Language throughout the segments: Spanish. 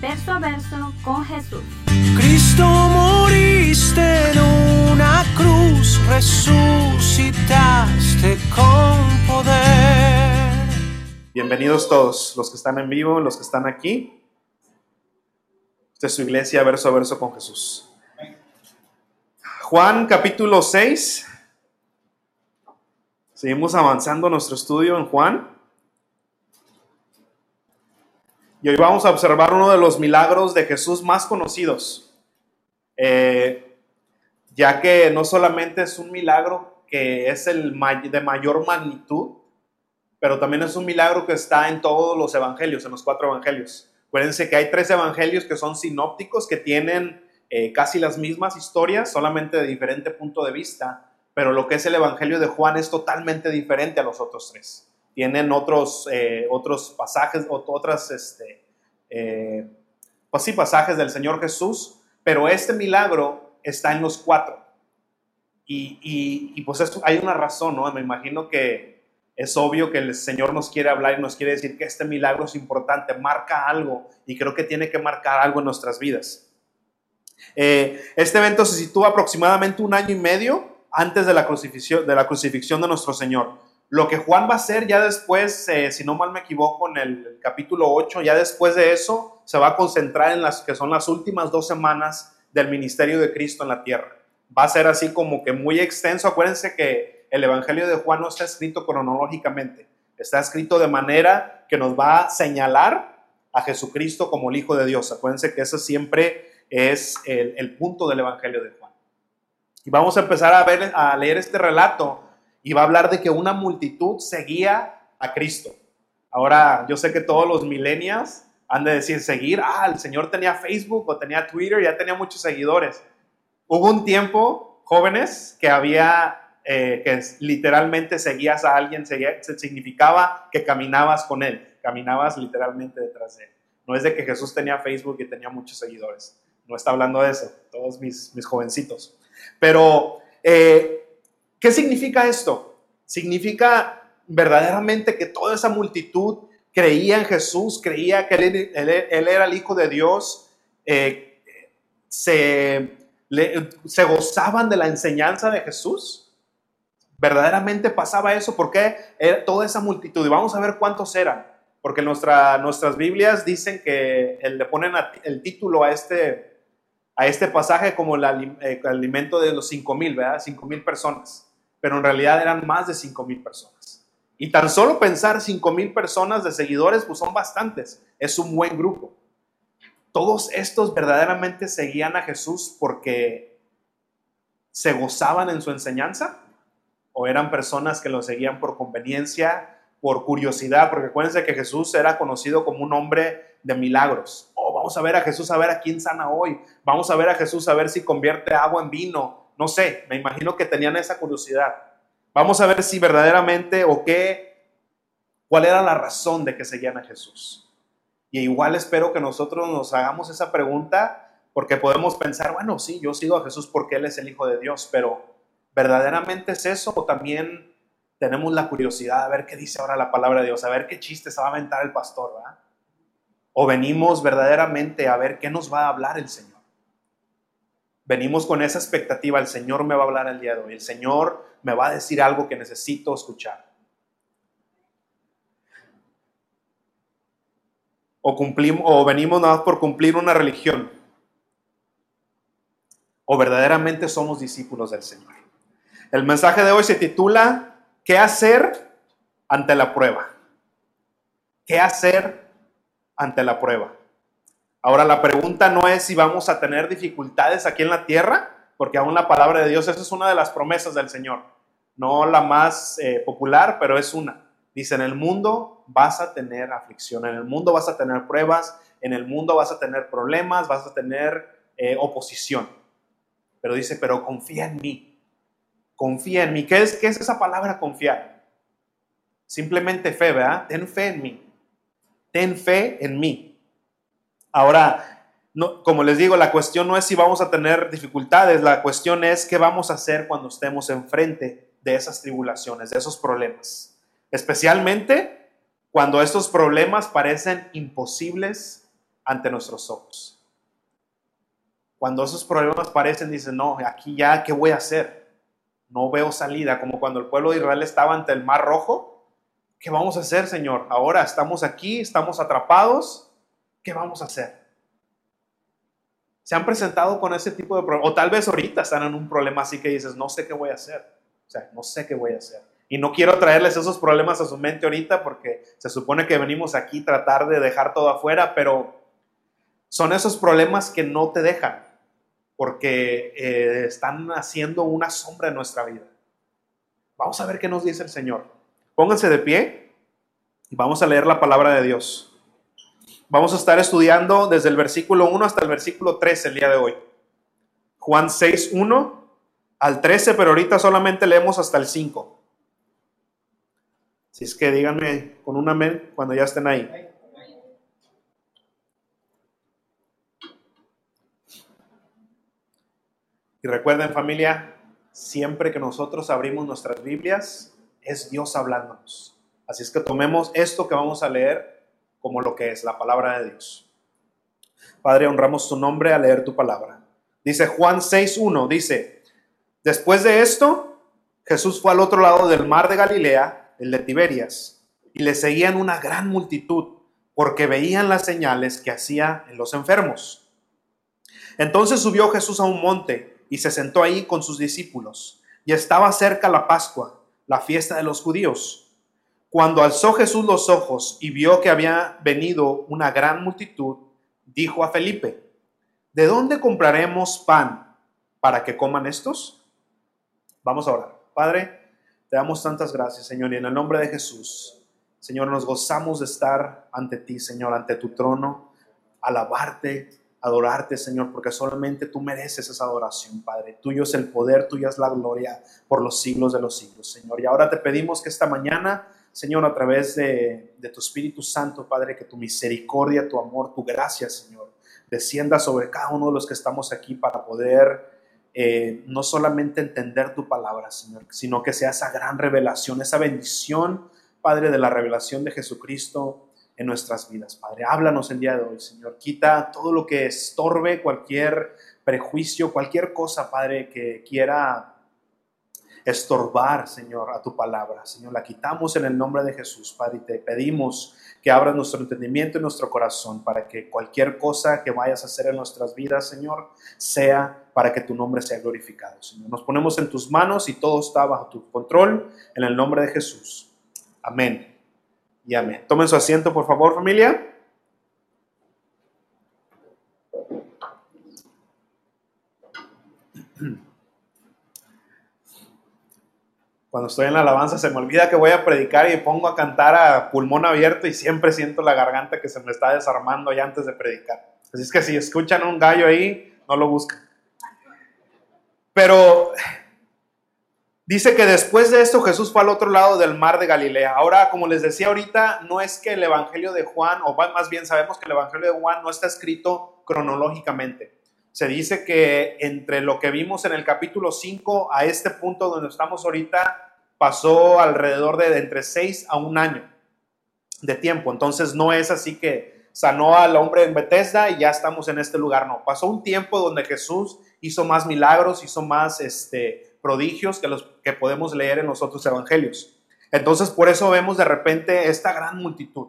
verso a verso con Jesús. Cristo moriste en una cruz, resucitaste con poder. Bienvenidos todos, los que están en vivo, los que están aquí. Esta es su iglesia verso a verso con Jesús. Juan capítulo 6. Seguimos avanzando nuestro estudio en Juan. Y hoy vamos a observar uno de los milagros de Jesús más conocidos. Eh, ya que no solamente es un milagro que es el de mayor magnitud, pero también es un milagro que está en todos los evangelios, en los cuatro evangelios. Acuérdense que hay tres evangelios que son sinópticos, que tienen eh, casi las mismas historias, solamente de diferente punto de vista, pero lo que es el evangelio de Juan es totalmente diferente a los otros tres. Tienen otros, eh, otros pasajes, otras, este, eh, pues sí, pasajes del Señor Jesús, pero este milagro está en los cuatro. Y, y, y pues esto, hay una razón, ¿no? Me imagino que es obvio que el Señor nos quiere hablar y nos quiere decir que este milagro es importante, marca algo y creo que tiene que marcar algo en nuestras vidas. Eh, este evento se sitúa aproximadamente un año y medio antes de la crucifixión de, la crucifixión de nuestro Señor. Lo que Juan va a hacer ya después, eh, si no mal me equivoco, en el capítulo 8, ya después de eso, se va a concentrar en las que son las últimas dos semanas del ministerio de Cristo en la tierra. Va a ser así como que muy extenso. Acuérdense que el Evangelio de Juan no está escrito cronológicamente, está escrito de manera que nos va a señalar a Jesucristo como el Hijo de Dios. Acuérdense que eso siempre es el, punto del Evangelio de Juan. Y vamos a empezar a, ver, a leer este relato y va a hablar de que una multitud seguía a Cristo. Ahora, yo sé que todos los millennials han de decir seguir, ah, el Señor tenía Facebook o tenía Twitter, ya tenía muchos seguidores. Hubo un tiempo, jóvenes, que había eh, que literalmente seguías a alguien, significaba que caminabas con él, caminabas literalmente detrás de él. No es de que Jesús tenía Facebook y tenía muchos seguidores, no está hablando de eso, todos mis, mis jovencitos. Pero, eh, ¿qué significa esto? Significa verdaderamente que toda esa multitud creía en Jesús, creía que él, era el Hijo de Dios, eh, se, gozaban de la enseñanza de Jesús verdaderamente pasaba eso, porque toda esa multitud, y vamos a ver cuántos eran, porque nuestra, nuestras Biblias dicen que le ponen el título a este, a este pasaje como el, eh, alimento de los cinco mil, ¿verdad? Cinco mil personas, pero en realidad eran más de cinco mil personas. Y tan solo pensar cinco mil personas de seguidores, pues son bastantes, es un buen grupo. Todos estos verdaderamente seguían a Jesús porque se gozaban en su enseñanza o eran personas que lo seguían por conveniencia, por curiosidad, porque acuérdense que Jesús era conocido como un hombre de milagros. Vamos a ver a Jesús a ver a quién sana hoy. Vamos a ver a Jesús a ver si convierte agua en vino. No sé, me imagino que tenían esa curiosidad. Vamos a ver si verdaderamente o qué, cuál era la razón de que seguían a Jesús. Y igual espero que nosotros nos hagamos esa pregunta porque podemos pensar, bueno, sí, yo sigo a Jesús porque Él es el Hijo de Dios, pero ¿Verdaderamente es eso? ¿O también tenemos la curiosidad a ver qué dice ahora la palabra de Dios, a ver qué chiste se va a aventar el pastor, ¿verdad? ¿O venimos verdaderamente a ver qué nos va a hablar el Señor? Venimos con esa expectativa, el Señor me va a hablar el día de hoy, el Señor me va a decir algo que necesito escuchar. O, cumplimos, o venimos nada más por cumplir una religión. O verdaderamente somos discípulos del Señor. El mensaje de hoy se titula ¿Qué hacer ante la prueba? ¿Qué hacer ante la prueba? Ahora la pregunta no es si vamos a tener dificultades aquí en la tierra, porque aún la palabra de Dios, esa es una de las promesas del Señor. No la más eh, popular, pero es una. Dice, en el mundo vas a tener aflicción, en el mundo vas a tener pruebas, en el mundo vas a tener problemas, vas a tener eh, oposición. Pero dice, pero confía en mí, confía en mí. ¿Qué es, ¿Qué es esa palabra confiar? Simplemente fe, ¿verdad? Ten fe en mí. Ten fe en mí. Ahora, como les digo, la cuestión no es si vamos a tener dificultades, la cuestión es qué vamos a hacer cuando estemos enfrente de esas tribulaciones, de esos problemas. Especialmente cuando estos problemas parecen imposibles ante nuestros ojos. Cuando esos problemas parecen, dicen, no, aquí ya, ¿qué voy a hacer? No veo salida, como cuando el pueblo de Israel estaba ante el mar rojo. ¿Qué vamos a hacer, Señor? Ahora estamos aquí, estamos atrapados. ¿Qué vamos a hacer? Se han presentado con ese tipo de problemas, o tal vez ahorita están en un problema así que dices, no sé qué voy a hacer. O sea, no sé qué voy a hacer. Y no quiero traerles esos problemas a su mente ahorita porque se supone que venimos aquí a tratar de dejar todo afuera, pero son esos problemas que no te dejan porque eh, están haciendo una sombra en nuestra vida. Vamos a ver qué nos dice el Señor. Pónganse de pie y vamos a leer la palabra de Dios. Vamos a estar estudiando desde el versículo 1 hasta el versículo 13 el día de hoy. Juan 6, 1 al 13, pero ahorita solamente leemos hasta el 5. Si es que díganme con un amén cuando ya estén ahí. Y recuerden familia, siempre que nosotros abrimos nuestras Biblias, es Dios hablándonos. Así es que tomemos esto que vamos a leer como lo que es la palabra de Dios. Padre, honramos tu nombre al leer tu palabra. Dice Juan 6.1, dice, Después de esto, Jesús fue al otro lado del mar de Galilea, el de Tiberias, y le seguían una gran multitud, porque veían las señales que hacía en los enfermos. Entonces subió Jesús a un monte y se sentó ahí con sus discípulos, y estaba cerca la Pascua, la fiesta de los judíos. Cuando alzó Jesús los ojos y vio que había venido una gran multitud, dijo a Felipe, ¿de dónde compraremos pan para que coman estos? Vamos a orar. Padre, te damos tantas gracias, Señor, y en el nombre de Jesús, Señor, nos gozamos de estar ante ti, Señor, ante tu trono, alabarte, adorarte, Señor, porque solamente tú mereces esa adoración, Padre. Tuyo es el poder, tuya es la gloria por los siglos de los siglos, Señor. Y ahora te pedimos que esta mañana, Señor, a través de, de tu Espíritu Santo, Padre, que tu misericordia, tu amor, tu gracia, Señor, descienda sobre cada uno de los que estamos aquí para poder eh, no solamente entender tu palabra, Señor, sino que sea esa gran revelación, esa bendición, Padre, de la revelación de Jesucristo en nuestras vidas. Padre, háblanos el día de hoy, Señor. Quita todo lo que estorbe, cualquier prejuicio, cualquier cosa, Padre, que quiera estorbar, Señor, a tu palabra. Señor, la quitamos en el nombre de Jesús, Padre, y te pedimos que abras nuestro entendimiento y nuestro corazón para que cualquier cosa que vayas a hacer en nuestras vidas, Señor, sea para que tu nombre sea glorificado, Señor. Nos ponemos en tus manos y todo está bajo tu control en el nombre de Jesús. Amén y amén. Tomen su asiento, por favor, familia. Cuando estoy en la alabanza se me olvida que voy a predicar y pongo a cantar a pulmón abierto y siempre siento la garganta que se me está desarmando ya antes de predicar. Así es que si escuchan un gallo ahí, no lo busquen. Pero dice que después de esto Jesús fue al otro lado del mar de Galilea. Ahora, como les decía ahorita, no es que el Evangelio de Juan, o más bien sabemos que el Evangelio de Juan no está escrito cronológicamente. Se dice que entre lo que vimos en el capítulo 5 a este punto donde estamos ahorita, pasó alrededor de, entre seis a un año de tiempo. Entonces no es así que sanó al hombre en Bethesda y ya estamos en este lugar. No, pasó un tiempo donde Jesús hizo más milagros, hizo más este, prodigios que los que podemos leer en los otros evangelios. Entonces por eso vemos de repente esta gran multitud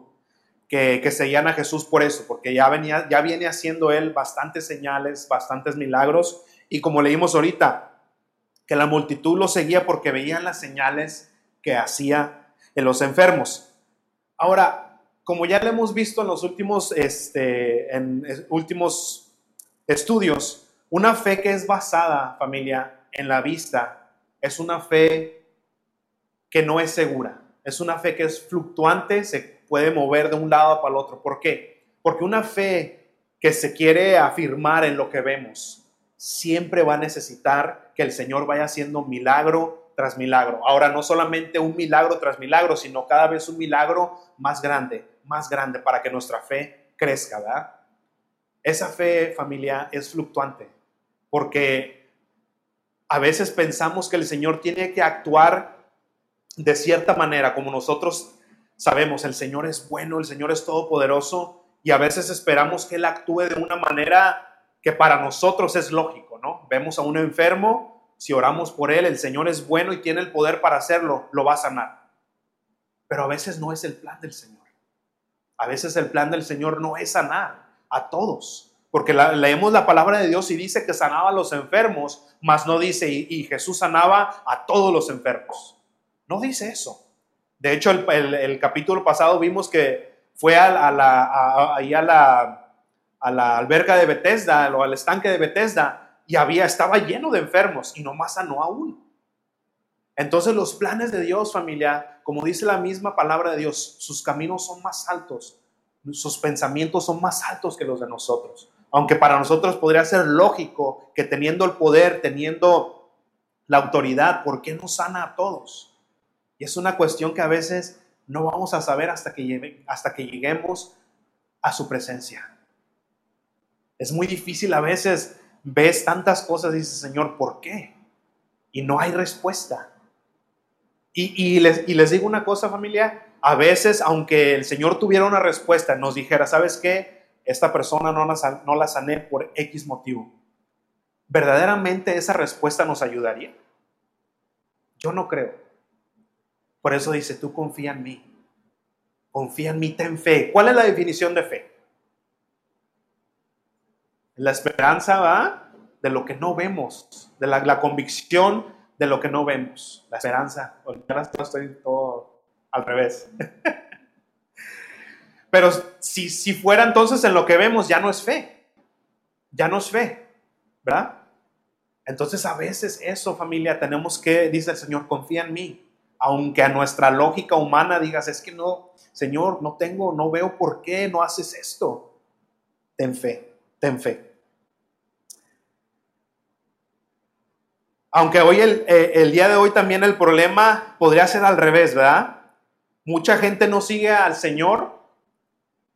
que, que seguían a Jesús por eso, porque ya, venía, ya viene haciendo él bastantes señales, bastantes milagros. Y como leímos ahorita, que la multitud lo seguía porque veían las señales que hacía en los enfermos. Ahora, como ya lo hemos visto en los últimos, este, en últimos estudios, una fe que es basada, familia, en la vista, es una fe que no es segura. es una fe que es fluctuante, se puede mover de un lado para el otro. ¿Por qué? Porque una fe que se quiere afirmar en lo que vemos, siempre va a necesitar que el Señor vaya haciendo milagro tras milagro. Ahora, no solamente un milagro tras milagro, sino cada vez un milagro más grande, más grande, para que nuestra fe crezca, ¿verdad? Esa fe, familia, es fluctuante, porque a veces pensamos que el Señor tiene que actuar de cierta manera, como nosotros sabemos, el Señor es bueno, el Señor es todopoderoso, y a veces esperamos que Él actúe de una manera que para nosotros es lógico, ¿no? Vemos a un enfermo, si oramos por Él, el Señor es bueno y tiene el poder para hacerlo, lo va a sanar. Pero a veces no es el plan del Señor. A veces el plan del Señor no es sanar a todos, porque leemos la palabra de Dios y dice que sanaba a los enfermos, mas no dice y Jesús sanaba a todos los enfermos. No dice eso. De hecho, el, capítulo pasado vimos que fue a, la, a la alberca de Bethesda o al estanque de Bethesda y había, estaba lleno de enfermos y nomás sanó a uno. Entonces los planes de Dios, familia, como dice la misma palabra de Dios, sus caminos son más altos, sus pensamientos son más altos que los de nosotros. Aunque para nosotros podría ser lógico que teniendo el poder, teniendo la autoridad, ¿por qué no sana a todos? Y es una cuestión que a veces no vamos a saber hasta que, lleguemos a su presencia. Es muy difícil a veces, ves tantas cosas y dices, Señor, ¿por qué? Y no hay respuesta. Y, les, y les digo una cosa, familia, a veces, aunque el Señor tuviera una respuesta, nos dijera, ¿sabes qué? Esta persona no la, no la sané por X motivo. ¿Verdaderamente esa respuesta nos ayudaría? Yo no creo. Por eso dice, tú confía en mí. Confía en mí, ten fe. ¿Cuál es la definición de fe? La esperanza va de lo que no vemos, de la, convicción de lo que no vemos. La esperanza, ahora estoy todo al revés. Pero si, si fuera entonces en lo que vemos, ya no es fe. Ya no es fe, ¿verdad? Entonces a veces eso, familia, tenemos que, dice el Señor, confía en mí aunque a nuestra lógica humana digas, es que no, Señor, no tengo, no veo por qué no haces esto. Ten fe, ten fe. Aunque hoy, el, eh, el día de hoy también el problema podría ser al revés, ¿verdad? Mucha gente no sigue al Señor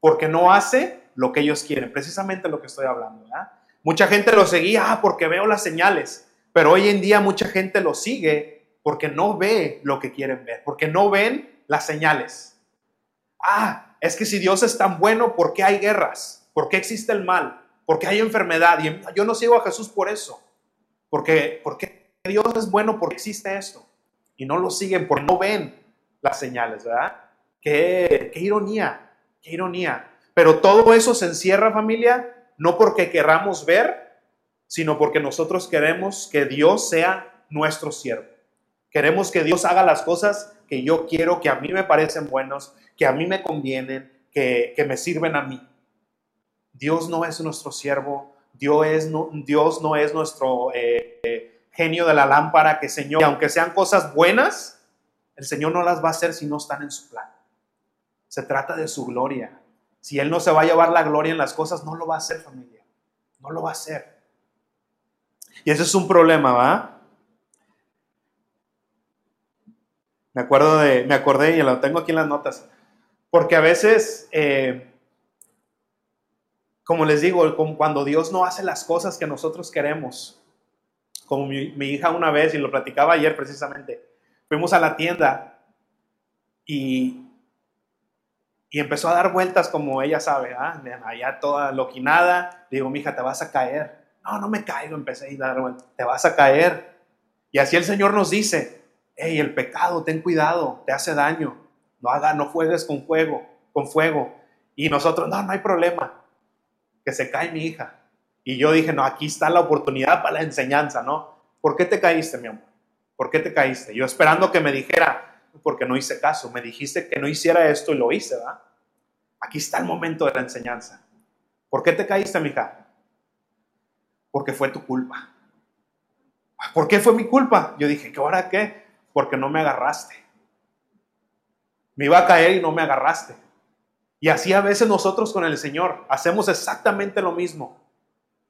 porque no hace lo que ellos quieren, precisamente lo que estoy hablando, ¿verdad? Mucha gente lo seguía ah, porque veo las señales, pero hoy en día mucha gente lo sigue porque no ve lo que quieren ver, porque no ven las señales. Ah, es que si Dios es tan bueno, ¿por qué hay guerras? ¿Por qué existe el mal? ¿Por qué hay enfermedad? Y yo no sigo a Jesús por eso. Porque, porque Dios es bueno porque existe esto. Y no lo siguen porque no ven las señales, ¿verdad? Qué, qué ironía, qué ironía. Pero todo eso se encierra, familia, no porque queramos ver, sino porque nosotros queremos que Dios sea nuestro siervo. Queremos que Dios haga las cosas que yo quiero, que a mí me parecen buenos, que a mí me convienen, que, me sirven a mí. Dios no es nuestro siervo, Dios, es, no, Dios no es nuestro eh, eh, genio de la lámpara, que Señor, aunque sean cosas buenas, el Señor no las va a hacer si no están en su plan. Se trata de su gloria. Si Él no se va a llevar la gloria en las cosas, no lo va a hacer familia. No lo va a hacer. Y ese es un problema, ¿va? Me acuerdo de, me acordé y lo tengo aquí en las notas. Porque a veces, eh, como les digo, cuando Dios no hace las cosas que nosotros queremos, como mi, hija una vez, y lo platicaba ayer precisamente, fuimos a la tienda y, y empezó a dar vueltas como ella sabe, ¿ah? allá toda loquinada. Le digo, mi hija, te vas a caer. No, no me caigo, empecé a dar vueltas, te vas a caer. Y así el Señor nos dice, hey, el pecado, ten cuidado, te hace daño. No haga, no juegues con fuego, con fuego. Y nosotros, no, no hay problema. Que se cae mi hija. Y yo dije, no, aquí está la oportunidad para la enseñanza, ¿no? ¿Por qué te caíste, mi amor? ¿Por qué te caíste? Yo esperando que me dijera, porque no hice caso, me dijiste que no hiciera esto y lo hice, ¿verdad? Aquí está el momento de la enseñanza. ¿Por qué te caíste, mi hija? Porque fue tu culpa. ¿Por qué fue mi culpa? Yo dije, ¿qué ahora qué? porque no me agarraste. Me iba a caer y no me agarraste. Y así a veces nosotros con el Señor hacemos exactamente lo mismo.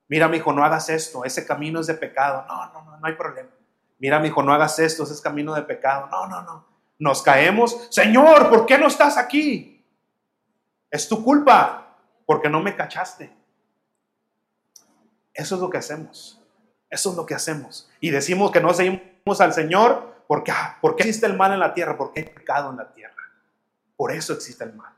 Mira, mi hijo, no hagas esto, ese camino es de pecado. No, no, no, no hay problema. Mira, mi hijo, no hagas esto, ese es camino de pecado. No, no, no. Nos caemos. Señor, ¿por qué no estás aquí? Es tu culpa, porque no me cachaste. Eso es lo que hacemos. Eso es lo que hacemos. Y decimos que no seguimos al Señor porque, ah, porque existe el mal en la tierra, porque hay pecado en la tierra. Por eso existe el mal.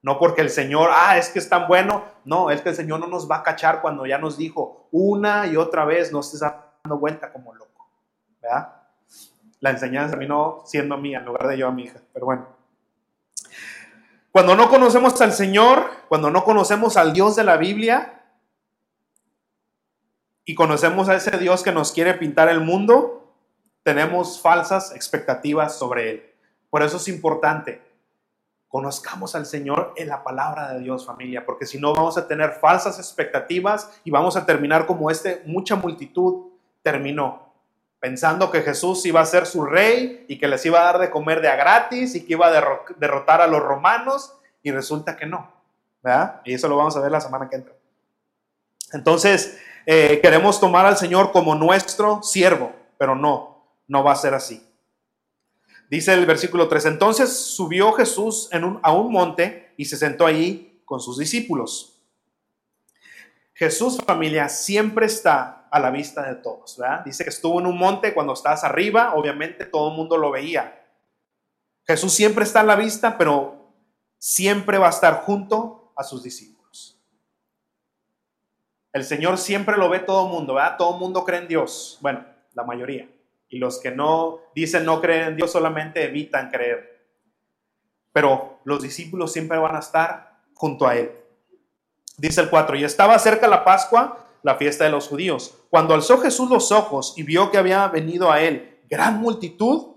No porque el Señor, ah, es que es tan bueno. No, es que el Señor no nos va a cachar cuando ya nos dijo una y otra vez, no estés dando vuelta como loco. ¿Verdad? La enseñanza terminó siendo mía en lugar de yo a mi hija. Pero bueno. Cuando no conocemos al Señor, cuando no conocemos al Dios de la Biblia y conocemos a ese Dios que nos quiere pintar el mundo, tenemos falsas expectativas sobre Él. Por eso es importante conozcamos al Señor en la palabra de Dios, familia, porque si no vamos a tener falsas expectativas y vamos a terminar como este, mucha multitud terminó, pensando que Jesús iba a ser su rey y que les iba a dar de comer de a gratis y que iba a derrotar a los romanos y resulta que no. Y eso lo vamos a ver la semana que entra. Entonces, eh, queremos tomar al Señor como nuestro siervo, pero no, no va a ser así. Dice el versículo 3, entonces subió Jesús a un monte y se sentó allí con sus discípulos. Jesús, familia, siempre está a la vista de todos. ¿verdad? Dice que estuvo en un monte cuando estás arriba, obviamente todo el mundo lo veía. Jesús siempre está a la vista, pero siempre va a estar junto a sus discípulos. El Señor siempre lo ve todo el mundo, ¿verdad? Todo el mundo cree en Dios. Bueno, la mayoría. Y los que no dicen no creen en Dios solamente evitan creer. Pero los discípulos siempre van a estar junto a Él. Dice el 4, y estaba cerca la Pascua, la fiesta de los judíos. Cuando alzó Jesús los ojos y vio que había venido a Él gran multitud,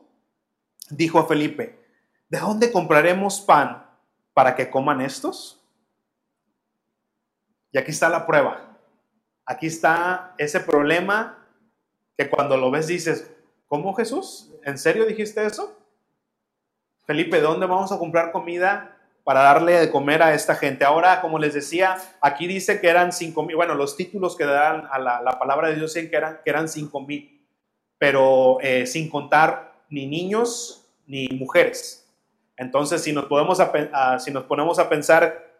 dijo a Felipe, ¿de dónde compraremos pan para que coman estos? Y aquí está la prueba. Aquí está ese problema que cuando lo ves dices, ¿Cómo Jesús? ¿En serio dijiste eso? Felipe, ¿dónde vamos a comprar comida para darle de comer a esta gente? Ahora, como les decía, aquí dice que eran cinco mil, bueno, los títulos que dan a la, palabra de Dios dicen que eran, que eran cinco mil, pero eh, sin contar ni niños ni mujeres. Entonces, si nos, podemos si nos ponemos a pensar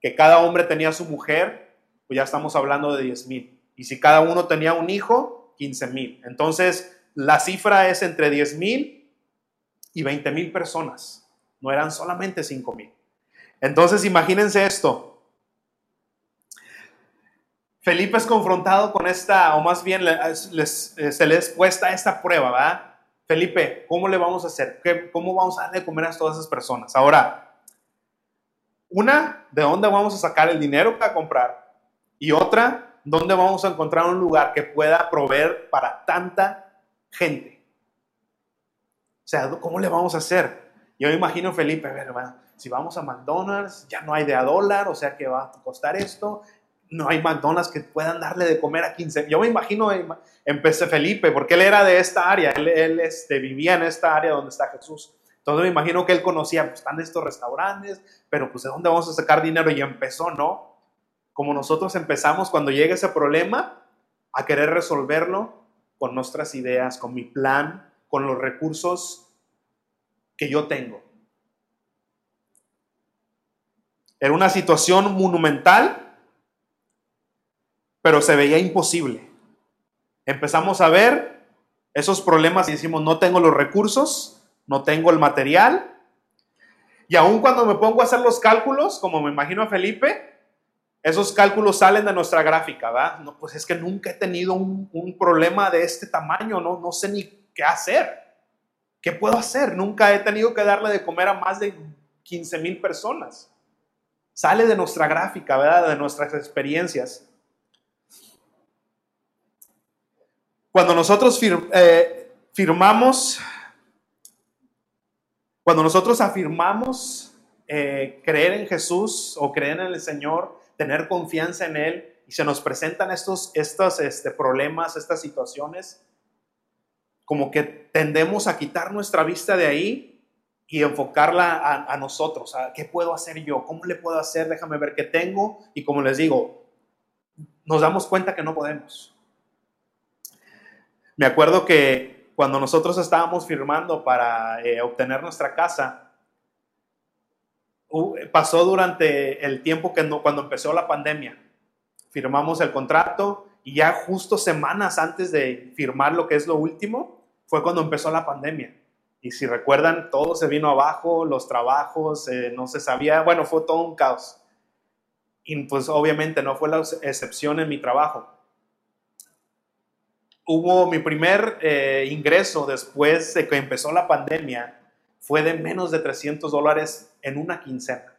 que cada hombre tenía su mujer, pues ya estamos hablando de diez mil. Y si cada uno tenía un hijo, quince mil. Entonces, la cifra es entre 10 mil y 20 mil personas. No eran solamente 5 mil. Entonces imagínense esto. Felipe es confrontado con esta, o más bien eh, se les puesta esta prueba, ¿verdad? Felipe, ¿cómo le vamos a hacer? ¿Cómo vamos a darle de comer a todas esas personas? Ahora, una, ¿de dónde vamos a sacar el dinero para comprar? Y otra, ¿dónde vamos a encontrar un lugar que pueda proveer para tanta gente. O sea, ¿cómo le vamos a hacer? Yo me imagino, Felipe, si vamos a McDonald's, ya no hay de a dólar, o sea que va a costar esto. No hay McDonald's que puedan darle de comer a 15. Yo me imagino, empecé Felipe, porque él era de esta área, él, este, vivía en esta área donde está Jesús. Entonces me imagino que él conocía, pues están estos restaurantes, pero pues de dónde vamos a sacar dinero y empezó, ¿no? Como nosotros empezamos cuando llega ese problema a querer resolverlo con nuestras ideas, con mi plan, con los recursos que yo tengo. Era una situación monumental, pero se veía imposible. Empezamos a ver esos problemas y decimos, no tengo los recursos, no tengo el material. Y aún cuando me pongo a hacer los cálculos, como me imagino a Felipe, esos cálculos salen de nuestra gráfica, ¿verdad? No, pues es que nunca he tenido un, problema de este tamaño, no, no sé ni qué hacer. ¿Qué puedo hacer? Nunca he tenido que darle de comer a más de 15 mil personas. Sale de nuestra gráfica, ¿verdad? De nuestras experiencias. Cuando nosotros eh, firmamos, cuando nosotros afirmamos eh, creer en Jesús o creer en el Señor, tener confianza en Él y se nos presentan estos, estos este, problemas, estas situaciones, como que tendemos a quitar nuestra vista de ahí y enfocarla a, a, nosotros, a qué puedo hacer yo, cómo le puedo hacer, déjame ver qué tengo y como les digo, nos damos cuenta que no podemos. Me acuerdo que cuando nosotros estábamos firmando para eh, obtener nuestra casa, pasó durante el tiempo que no, cuando empezó la pandemia. Firmamos el contrato y ya justo semanas antes de firmar lo que es lo último, fue cuando empezó la pandemia. Y si recuerdan, todo se vino abajo, los trabajos, eh, no se sabía, bueno, fue todo un caos. Y pues obviamente no fue la excepción en mi trabajo. Hubo mi primer eh, ingreso después de que empezó la pandemia, fue de menos de 300 dólares en una quincena.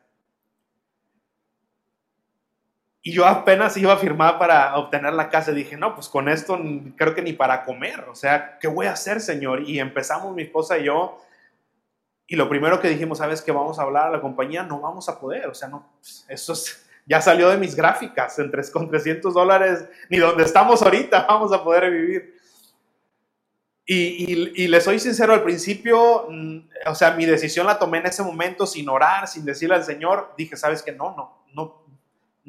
Y yo apenas iba a firmar para obtener la casa y dije, no, pues con esto creo que ni para comer. O sea, ¿qué voy a hacer, Señor? Y empezamos mi esposa y yo. Y lo primero que dijimos, ¿sabes qué? Vamos a hablar a la compañía, no vamos a poder. O sea, no, pues, eso ya salió de mis gráficas. Entre, con 300 dólares, ni donde estamos ahorita vamos a poder vivir. Y, y, y, le soy sincero, al principio, o sea, mi decisión la tomé en ese momento sin orar, sin decirle al Señor. Dije, ¿sabes qué? No, no, no,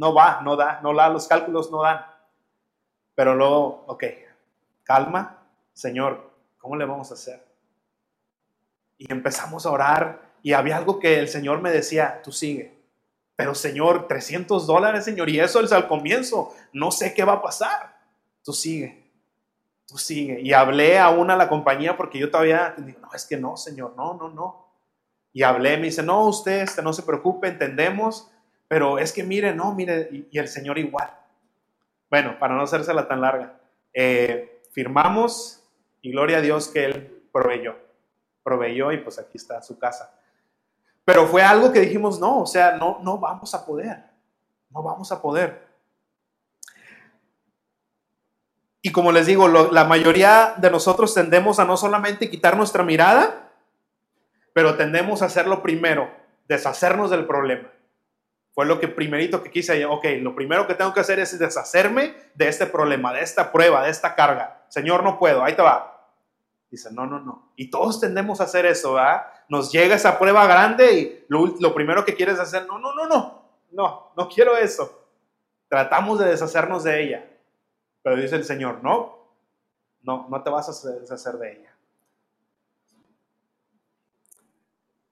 no va, no da, no da, los cálculos no dan. Pero luego, ok, calma, Señor, ¿cómo le vamos a hacer? Y empezamos a orar y había algo que el Señor me decía, tú sigue. Pero Señor, 300 dólares, Señor, y eso es al comienzo, no sé qué va a pasar. Tú sigue, tú sigue. Y hablé aún a la compañía porque yo todavía, no, es que no, Señor, no, no, no. Y hablé, me dice, no, usted este, no se preocupe, entendemos pero es que mire, no, mire, y, el Señor igual. Bueno, para no hacérsela tan larga, eh, firmamos y gloria a Dios que Él proveyó. Proveyó y pues aquí está su casa. Pero fue algo que dijimos, no, o sea, no, no vamos a poder. No vamos a poder. Y como les digo, la mayoría de nosotros tendemos a no solamente quitar nuestra mirada, pero tendemos a hacerlo primero, deshacernos del problema. Fue lo que primerito que quise, ok, lo primero que tengo que hacer es deshacerme de este problema, de esta prueba, de esta carga. Señor, no puedo, ahí te va. Dice, no, no, no. Y todos tendemos a hacer eso, ¿verdad? Nos llega esa prueba grande y lo, lo primero que quieres hacer, no, no, no, no, no, no quiero eso. Tratamos de deshacernos de ella. Pero dice el Señor, no, no, no te vas a deshacer de ella.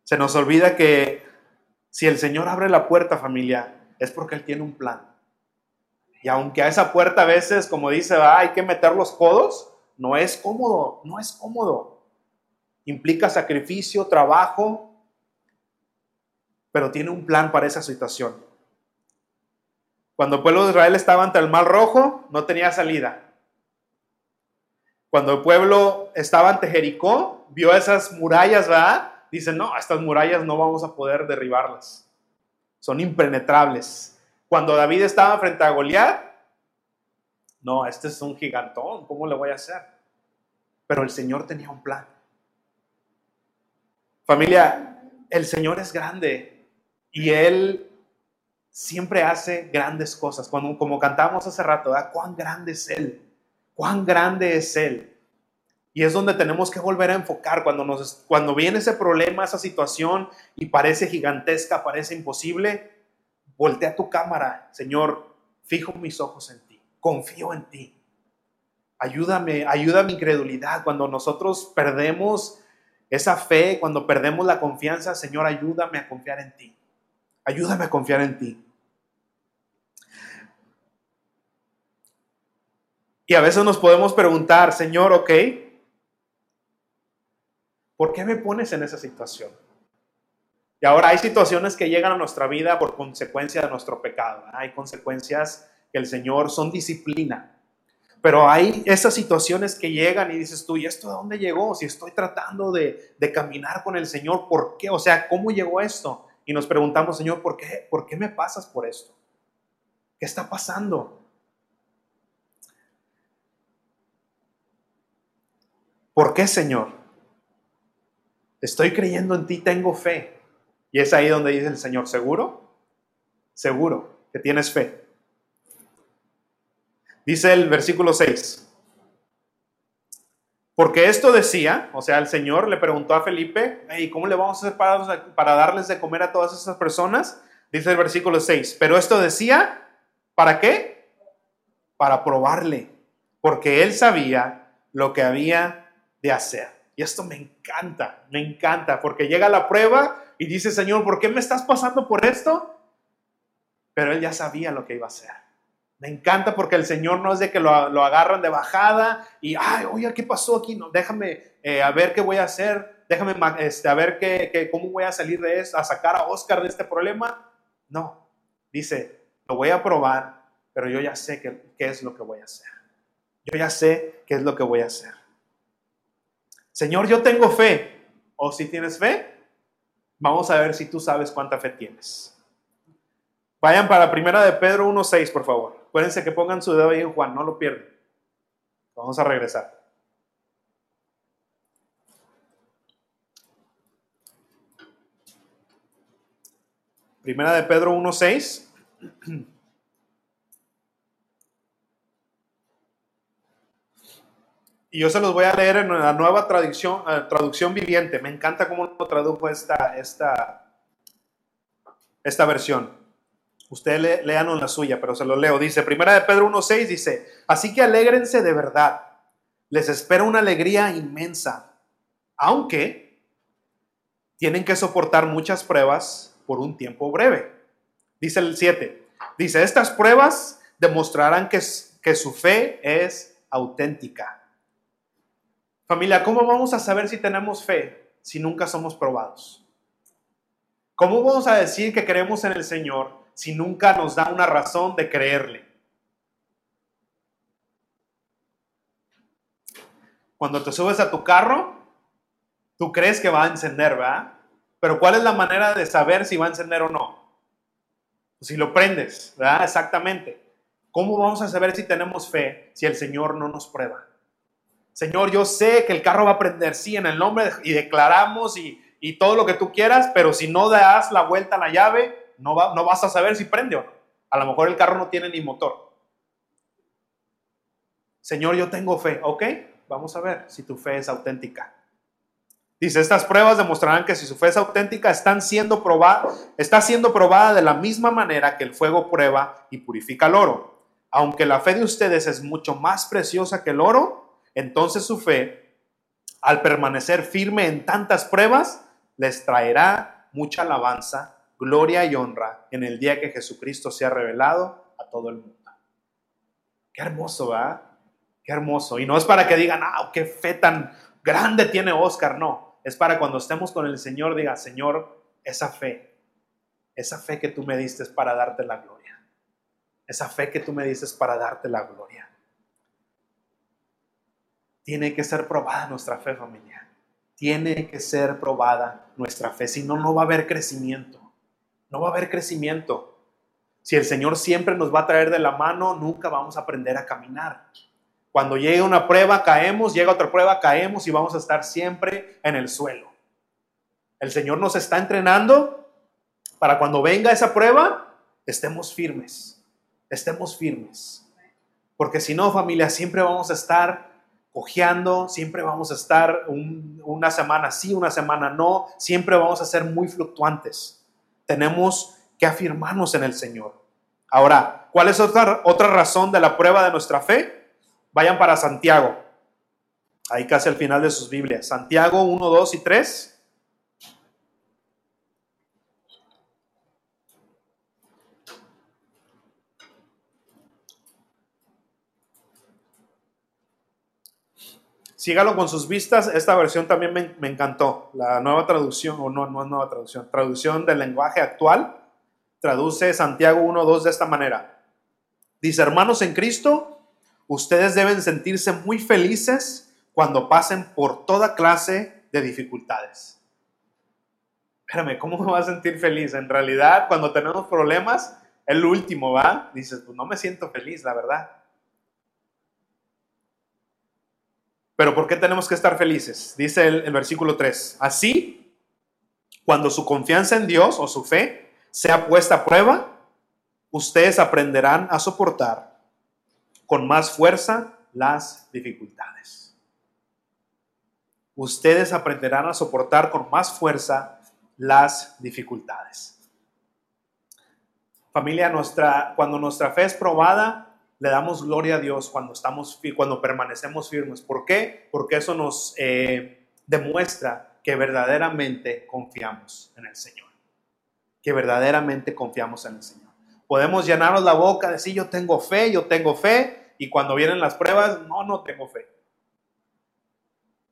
Se nos olvida que si el Señor abre la puerta, familia, es porque Él tiene un plan. Y aunque a esa puerta a veces, como dice, hay que meter los codos, no es cómodo, no es cómodo. Implica sacrificio, trabajo, pero tiene un plan para esa situación. Cuando el pueblo de Israel estaba ante el mar rojo, no tenía salida. Cuando el pueblo estaba ante Jericó, vio esas murallas, ¿verdad? Dicen, no, estas murallas no vamos a poder derribarlas. Son impenetrables. Cuando David estaba frente a Goliat, no, este es un gigantón, ¿cómo le voy a hacer? Pero el Señor tenía un plan. Familia, el Señor es grande y Él siempre hace grandes cosas. Cuando, como cantamos hace rato, cuán grande es Él, cuán grande es Él. Y es donde tenemos que volver a enfocar cuando, nos, cuando viene ese problema, esa situación y parece gigantesca, parece imposible. Voltea tu cámara, Señor, fijo mis ojos en ti, confío en ti. Ayúdame, ayuda mi incredulidad. Cuando nosotros perdemos esa fe, cuando perdemos la confianza, Señor, ayúdame a confiar en ti. Ayúdame a confiar en ti. Y a veces nos podemos preguntar, Señor, ok, ¿Por qué me pones en esa situación? Y ahora hay situaciones que llegan a nuestra vida por consecuencia de nuestro pecado. Hay consecuencias que el Señor son disciplina. Pero hay esas situaciones que llegan y dices tú, ¿y esto de dónde llegó? Si estoy tratando de, de caminar con el Señor, ¿por qué? O sea, ¿cómo llegó esto? Y nos preguntamos, Señor, ¿por qué? ¿Por qué me pasas por esto? ¿Qué está pasando? ¿Por qué, Señor? Estoy creyendo en ti, tengo fe. Y es ahí donde dice el Señor, ¿seguro? Seguro que tienes fe. Dice el versículo 6. Porque esto decía, o sea, el Señor le preguntó a Felipe, ¿y cómo le vamos a hacer para, para darles de comer a todas esas personas? Dice el versículo 6, pero esto decía, ¿para qué? Para probarle, porque él sabía lo que había de hacer. Y esto me encanta, me encanta, porque llega la prueba y dice, Señor, ¿por qué me estás pasando por esto? Pero él ya sabía lo que iba a hacer. Me encanta porque el Señor no es de que lo, agarran de bajada y, ay, oye, ¿qué pasó aquí? No, déjame eh, a ver qué voy a hacer, déjame este, a ver qué, cómo voy a salir de esto, a sacar a Oscar de este problema. No, dice, lo voy a probar, pero yo ya sé qué es lo que voy a hacer. Yo ya sé qué es lo que voy a hacer. Señor, yo tengo fe. ¿O si tienes fe? Vamos a ver si tú sabes cuánta fe tienes. Vayan para primera de Pedro 1.6, por favor. Acuérdense que pongan su dedo ahí en Juan, no lo pierden. Vamos a regresar. Primera de Pedro 1.6. Y yo se los voy a leer en la nueva traducción, eh, traducción viviente. Me encanta cómo lo tradujo esta, esta, esta versión. Usted le, léanos la suya, pero se lo leo. Dice, primera de Pedro 1.6 dice, así que alégrense de verdad. Les espera una alegría inmensa, aunque tienen que soportar muchas pruebas por un tiempo breve. Dice el 7. Dice, estas pruebas demostrarán que, que su fe es auténtica. Familia, ¿cómo vamos a saber si tenemos fe si nunca somos probados? ¿Cómo vamos a decir que creemos en el Señor si nunca nos da una razón de creerle? Cuando te subes a tu carro, tú crees que va a encender, ¿verdad? Pero ¿cuál es la manera de saber si va a encender o no? Si lo prendes, ¿verdad? Exactamente. ¿Cómo vamos a saber si tenemos fe si el Señor no nos prueba? Señor, yo sé que el carro va a prender, sí, en el nombre y declaramos y, y todo lo que tú quieras, pero si no das la vuelta a la llave, no, vas a saber si prende o no. A lo mejor el carro no tiene ni motor. Señor, yo tengo fe, ¿ok? Vamos a ver si tu fe es auténtica. Dice, estas pruebas demostrarán que si su fe es auténtica, están siendo probada, está siendo probada de la misma manera que el fuego prueba y purifica el oro. Aunque la fe de ustedes es mucho más preciosa que el oro, entonces su fe, al permanecer firme en tantas pruebas, les traerá mucha alabanza gloria y honra en el día que Jesucristo sea revelado a todo el mundo. Qué hermoso, ¿va? Qué hermoso. Y no es para que digan, ah, qué fe tan grande tiene Oscar, no. Es para cuando estemos con el Señor, diga, Señor, esa fe, esa fe que tú me diste es para darte la gloria. Esa fe que tú me diste es para darte la gloria. Tiene que ser probada nuestra fe, familia. Tiene que ser probada nuestra fe, si no, no va a haber crecimiento no va a haber crecimiento. Si el Señor siempre nos va a traer de la mano, nunca vamos a aprender a caminar. Cuando llegue una prueba, caemos, llega otra prueba, caemos y vamos a estar siempre en el suelo. El Señor nos está entrenando para cuando venga esa prueba, estemos firmes, estemos firmes. Porque si no, familia, siempre vamos a estar cojeando, siempre vamos a estar una semana sí, una semana no, siempre vamos a ser muy fluctuantes tenemos que afirmarnos en el Señor. Ahora, ¿cuál es otra, otra razón de la prueba de nuestra fe? Vayan para Santiago, ahí casi al final de sus Biblias. Santiago 1, 2 y 3. Sígalo con sus vistas. Esta versión también me, encantó. La nueva traducción, o no, no es nueva traducción, traducción del lenguaje actual, traduce Santiago 1.2 de esta manera. Dice, hermanos en Cristo, ustedes deben sentirse muy felices cuando pasen por toda clase de dificultades. Espérame, ¿cómo me a sentir feliz? En realidad, cuando tenemos problemas, el último, ¿va? Dices, pues no me siento feliz, la verdad. Pero ¿por qué tenemos que estar felices? Dice el, versículo 3. Así, cuando su confianza en Dios o su fe sea puesta a prueba, ustedes aprenderán a soportar con más fuerza las dificultades. ustedes aprenderán a soportar con más fuerza las dificultades. Familia, nuestra, cuando nuestra fe es probada, le damos gloria a Dios cuando, estamos, cuando permanecemos firmes. ¿Por qué? Porque eso nos eh, demuestra que verdaderamente confiamos en el Señor. Que verdaderamente confiamos en el Señor. Podemos llenarnos la boca, decir yo tengo fe, yo tengo fe, y cuando vienen las pruebas, no, no tengo fe.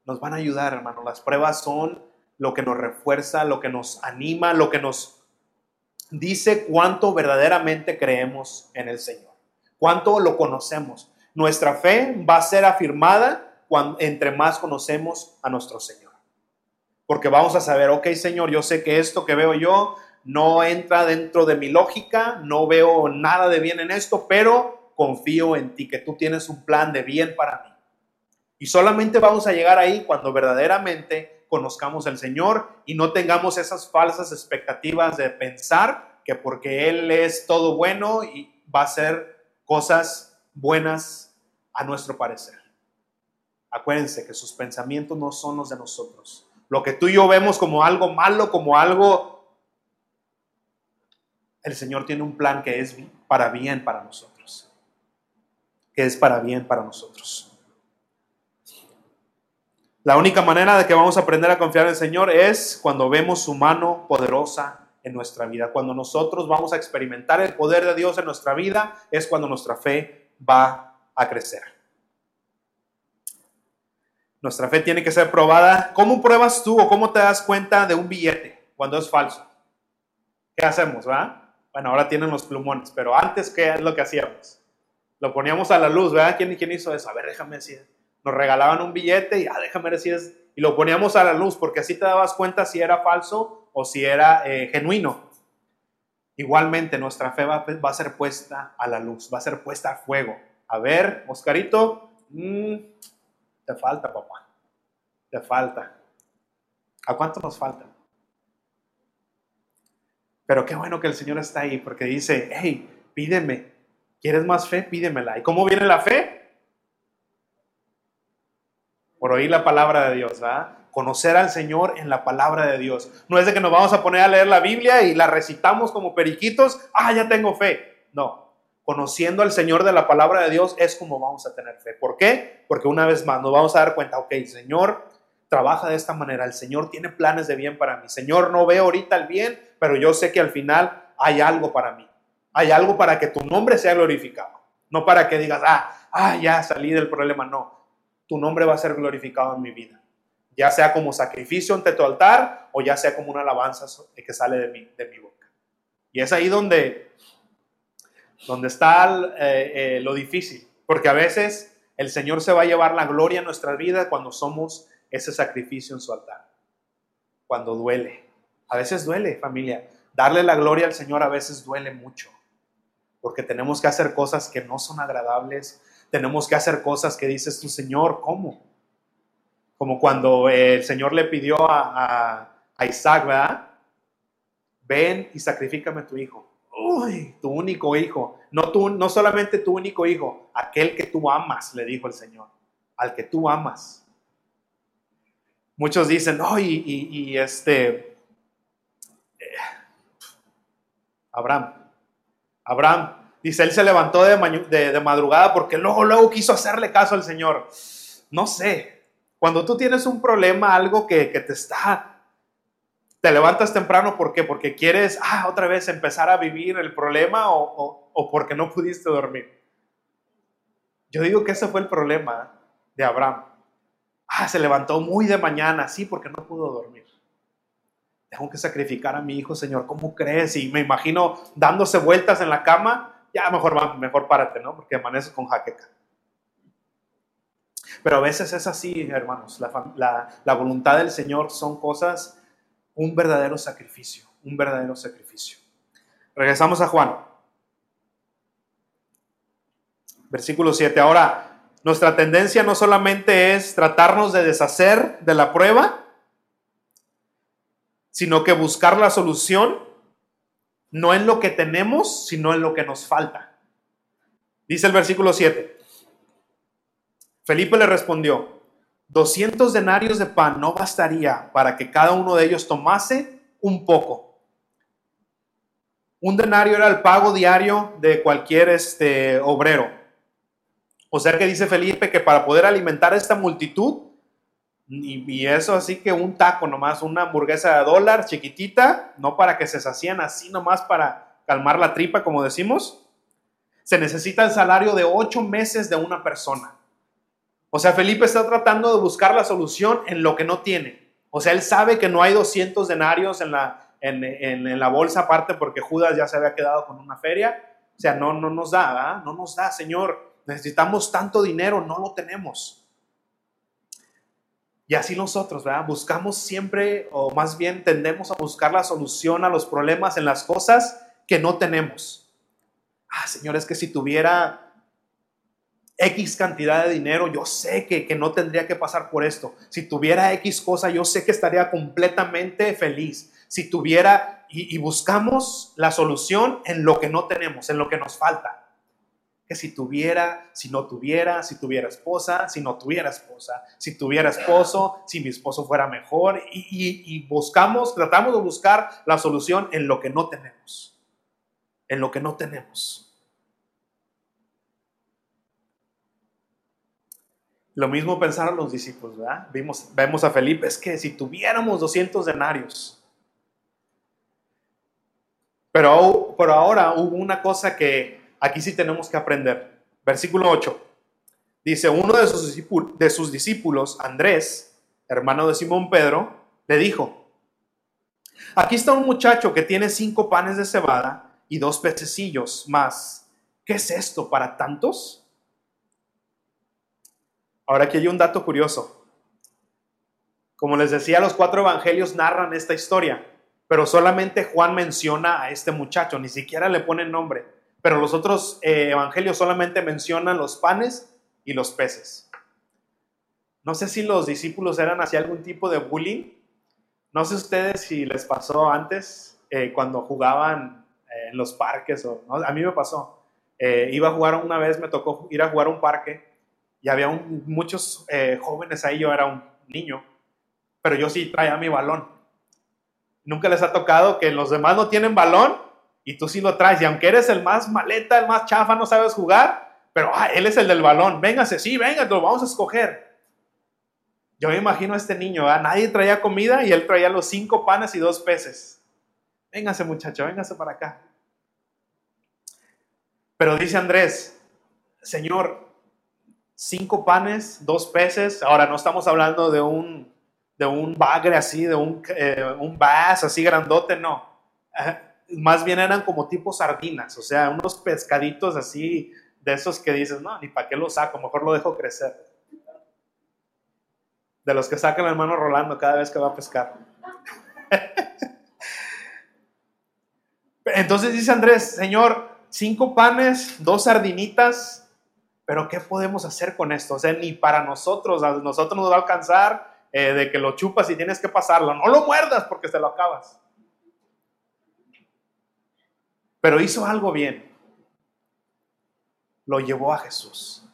Nos van a ayudar, hermano. Las pruebas son lo que nos refuerza, lo que nos anima, lo que nos dice cuánto verdaderamente creemos en el Señor, cuánto lo conocemos. Nuestra fe va a ser afirmada cuando, entre más conocemos a nuestro Señor. Porque vamos a saber, ok Señor, yo sé que esto que veo yo no entra dentro de mi lógica, no veo nada de bien en esto, pero confío en ti, que tú tienes un plan de bien para mí. Y solamente vamos a llegar ahí cuando verdaderamente conozcamos al Señor y no tengamos esas falsas expectativas de pensar que porque Él es todo bueno y va a hacer cosas buenas a nuestro parecer. Acuérdense que sus pensamientos no son los de nosotros. Lo que tú y yo vemos como algo malo, como algo... El Señor tiene un plan que es para bien para nosotros. Que es para bien para nosotros. La única manera de que vamos a aprender a confiar en el Señor es cuando vemos su mano poderosa en nuestra vida. Cuando nosotros vamos a experimentar el poder de Dios en nuestra vida, es cuando nuestra fe va a crecer. Nuestra fe tiene que ser probada. ¿Cómo pruebas tú o cómo te das cuenta de un billete cuando es falso? ¿Qué hacemos, va? Bueno, ahora tienen los plumones, pero antes, ¿qué es lo que hacíamos? Lo poníamos a la luz, ¿verdad? ¿Quién, quién hizo eso? A ver, déjame decir nos regalaban un billete y, ah, déjame es, y lo poníamos a la luz, porque así te dabas cuenta si era falso o si era eh, genuino. Igualmente, nuestra fe va, a ser puesta a la luz, va a ser puesta a fuego. A ver, Oscarito, mm, te falta, papá, te falta. ¿A cuánto nos falta? Pero qué bueno que el Señor está ahí, porque dice, hey, pídeme, ¿quieres más fe? Pídemela. ¿Y cómo viene la fe? por oír la palabra de Dios, ¿verdad? Conocer al Señor en la palabra de Dios. No es de que nos vamos a poner a leer la Biblia y la recitamos como periquitos, ah, ya tengo fe. No, conociendo al Señor de la palabra de Dios es como vamos a tener fe. ¿Por qué? Porque una vez más nos vamos a dar cuenta, ok, Señor trabaja de esta manera, el Señor tiene planes de bien para mí. Señor, no veo ahorita el bien, pero yo sé que al final hay algo para mí. Hay algo para que tu nombre sea glorificado. No para que digas, ah, ah, ya salí del problema. No, tu nombre va a ser glorificado en mi vida. Ya sea como sacrificio ante tu altar o ya sea como una alabanza que sale de mi, de mi boca. Y es ahí donde, donde está eh, eh, lo difícil, porque a veces el Señor se va a llevar la gloria en nuestra vida cuando somos ese sacrificio en su altar, cuando duele. A veces duele, familia. Darle la gloria al Señor a veces duele mucho, porque tenemos que hacer cosas que no son agradables, tenemos que hacer cosas que dices tu Señor, ¿cómo? Como cuando el Señor le pidió a, Isaac, ¿verdad? Ven y sacrifícame tu hijo. Uy, tu único hijo. No, tú, no solamente tu único hijo, aquel que tú amas, le dijo el Señor. Al que tú amas. Muchos dicen, no, y, este, eh, Abraham, Abraham, Dice, él se levantó de, de, madrugada porque luego, luego quiso hacerle caso al Señor. No sé, cuando tú tienes un problema, algo que, te está, te levantas temprano, ¿por qué? Porque quieres, ah, otra vez empezar a vivir el problema o, o porque no pudiste dormir. Yo digo que ese fue el problema de Abraham. Ah, se levantó muy de mañana, sí, porque no pudo dormir. Tengo que sacrificar a mi hijo, Señor. ¿Cómo crees? Y me imagino dándose vueltas en la cama ya mejor, mejor párate, ¿no? Porque amaneces con jaqueca. Pero a veces es así, hermanos. La, voluntad del Señor son cosas, un verdadero sacrificio, un verdadero sacrificio. Regresamos a Juan. Versículo 7. Ahora, nuestra tendencia no solamente es tratarnos de deshacer de la prueba, sino que buscar la solución no en lo que tenemos, sino en lo que nos falta. Dice el versículo 7. Felipe le respondió, 200 denarios de pan no bastaría para que cada uno de ellos tomase un poco. Un denario era el pago diario de cualquier este, obrero. O sea que dice Felipe que para poder alimentar a esta multitud, y, eso así que un taco nomás, una hamburguesa de dólar chiquitita, no para que se sacían así nomás para calmar la tripa, como decimos, se necesita el salario de ocho meses de una persona. O sea, Felipe está tratando de buscar la solución en lo que no tiene. O sea, él sabe que no hay 200 denarios en la, en, la bolsa aparte porque Judas ya se había quedado con una feria. O sea, no, no nos da, no nos da, Señor. Necesitamos tanto dinero, no lo tenemos. Y así nosotros, ¿verdad? Buscamos siempre, o más bien tendemos a buscar la solución a los problemas en las cosas que no tenemos. Ah, Señor, es que si tuviera X cantidad de dinero, yo sé que, que, no tendría que pasar por esto. Si tuviera X cosa, yo sé que estaría completamente feliz. Si tuviera, y buscamos la solución en lo que no tenemos, en lo que nos falta que si tuviera, si no tuviera, si tuviera esposa, si no tuviera esposa, si tuviera esposo, si mi esposo fuera mejor, y, buscamos, tratamos de buscar la solución en lo que no tenemos, en lo que no tenemos. Lo mismo pensaron los discípulos, ¿verdad? Vimos, vemos a Felipe, es que si tuviéramos 200 denarios, pero, pero ahora hubo una cosa que aquí sí tenemos que aprender. Versículo 8. Dice, uno de sus, discípulos, de sus discípulos, Andrés, hermano de Simón Pedro, le dijo, aquí está un muchacho que tiene cinco panes de cebada y dos pececillos más. ¿Qué es esto para tantos? Ahora aquí hay un dato curioso. Como les decía, los cuatro evangelios narran esta historia, pero solamente Juan menciona a este muchacho, ni siquiera le pone nombre pero los otros eh, evangelios solamente mencionan los panes y los peces. No sé si los discípulos eran hacia algún tipo de bullying. No sé ustedes si les pasó antes eh, cuando jugaban eh, en los parques o a mí me pasó. iba a jugar una vez, me tocó ir a jugar a un parque y había muchos jóvenes ahí, yo era un niño, pero yo sí traía mi balón. Nunca les ha tocado que los demás no tienen balón y tú sí lo traes. Y aunque eres el más maleta, el más chafa, no sabes jugar, pero ah, él es el del balón. Véngase, sí, venga, lo vamos a escoger. Yo me imagino a este niño, nadie traía comida y él traía los cinco panes y dos peces. Véngase, muchacho, véngase para acá. Pero dice Andrés, Señor, cinco panes, dos peces. Ahora no estamos hablando de un, de un bagre así, de un, eh, un vas así grandote, no más bien eran como tipo sardinas, o sea, unos pescaditos así de esos que dices, no, ni para qué lo saco, mejor lo dejo crecer. De los que sacan el hermano Rolando cada vez que va a pescar. Entonces dice Andrés, Señor, cinco panes, dos sardinitas, pero ¿qué podemos hacer con esto? O sea, ni para nosotros, a nosotros nos va a alcanzar eh, de que lo chupas y tienes que pasarlo. No lo muerdas porque se lo acabas pero hizo algo bien. Lo llevó a Jesús.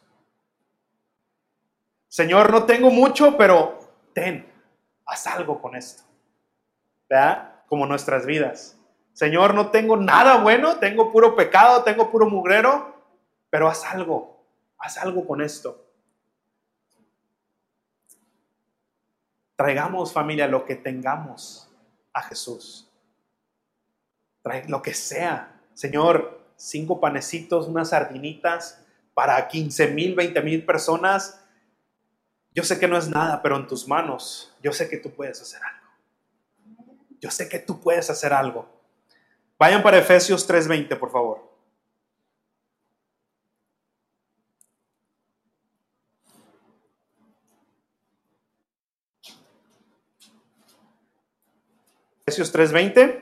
Señor, no tengo mucho, pero ten, haz algo con esto. ¿Verdad? Como nuestras vidas. Señor, no tengo nada bueno, tengo puro pecado, tengo puro mugrero, pero haz algo, haz algo con esto. Traigamos familia lo que tengamos a Jesús. Trae lo que sea, Señor, cinco panecitos, unas sardinitas para 15 mil, 20 mil personas. Yo sé que no es nada, pero en tus manos, yo sé que tú puedes hacer algo. Yo sé que tú puedes hacer algo. Vayan para Efesios 3:20, por favor. Efesios 3:20.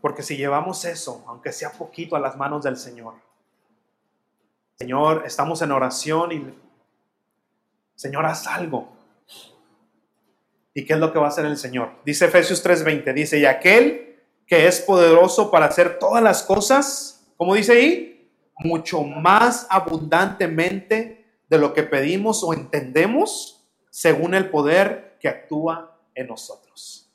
Porque si llevamos eso, aunque sea poquito, a las manos del Señor, Señor, estamos en oración y Señor, haz algo. ¿Y qué es lo que va a hacer el Señor? Dice Efesios 3:20, dice, y aquel que es poderoso para hacer todas las cosas, como dice ahí, mucho más abundantemente de lo que pedimos o entendemos según el poder que actúa en nosotros.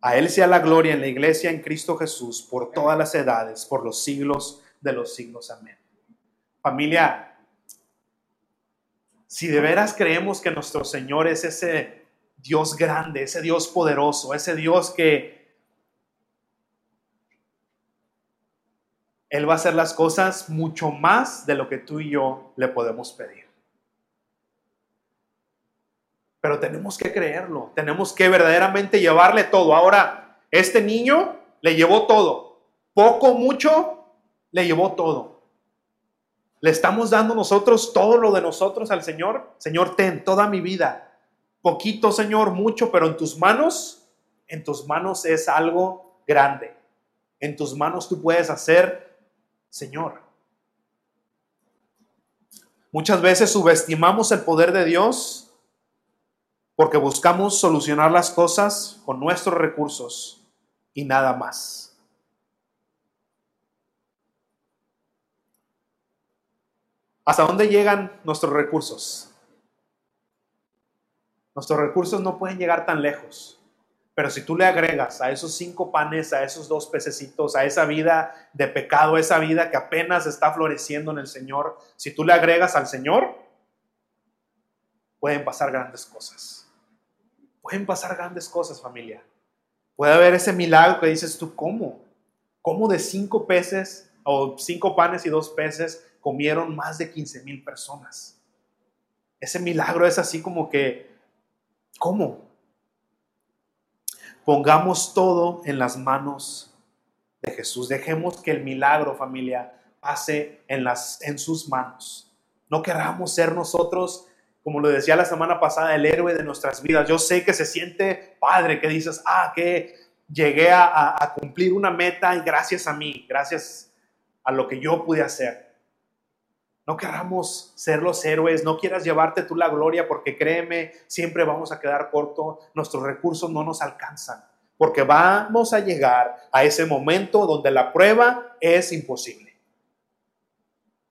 A Él sea la gloria en la iglesia en Cristo Jesús por todas las edades, por los siglos de los siglos. Amén. Familia, si de veras creemos que nuestro Señor es ese Dios grande, ese Dios poderoso, ese Dios que Él va a hacer las cosas mucho más de lo que tú y yo le podemos pedir. Pero tenemos que creerlo, tenemos que verdaderamente llevarle todo. Ahora, este niño le llevó todo, poco, mucho, le llevó todo. Le estamos dando nosotros todo lo de nosotros al Señor. Señor, ten toda mi vida. Poquito, Señor, mucho, pero en tus manos, en tus manos es algo grande. En tus manos tú puedes hacer Señor. Muchas veces subestimamos el poder de Dios porque buscamos solucionar las cosas con nuestros recursos y nada más. ¿Hasta dónde llegan nuestros recursos? Nuestros recursos no pueden llegar tan lejos. Pero si tú le agregas a esos cinco panes, a esos dos pececitos, a esa vida de pecado, esa vida que apenas está floreciendo en el Señor, si tú le agregas al Señor, pueden pasar grandes cosas. Pueden pasar grandes cosas, familia. Puede haber ese milagro que dices tú, ¿cómo? ¿Cómo de cinco peces o cinco panes y dos peces comieron más de 15 mil personas? Ese milagro es así como que, ¿cómo? Pongamos todo en las manos de Jesús. Dejemos que el milagro, familia, pase en, las, en sus manos. No queramos ser nosotros, como lo decía la semana pasada, el héroe de nuestras vidas. Yo sé que se siente padre, que dices, ah, que llegué a, cumplir una meta y gracias a mí, gracias a lo que yo pude hacer. No queramos ser los héroes, no quieras llevarte tú la gloria porque créeme, siempre vamos a quedar corto, nuestros recursos no nos alcanzan, porque vamos a llegar a ese momento donde la prueba es imposible.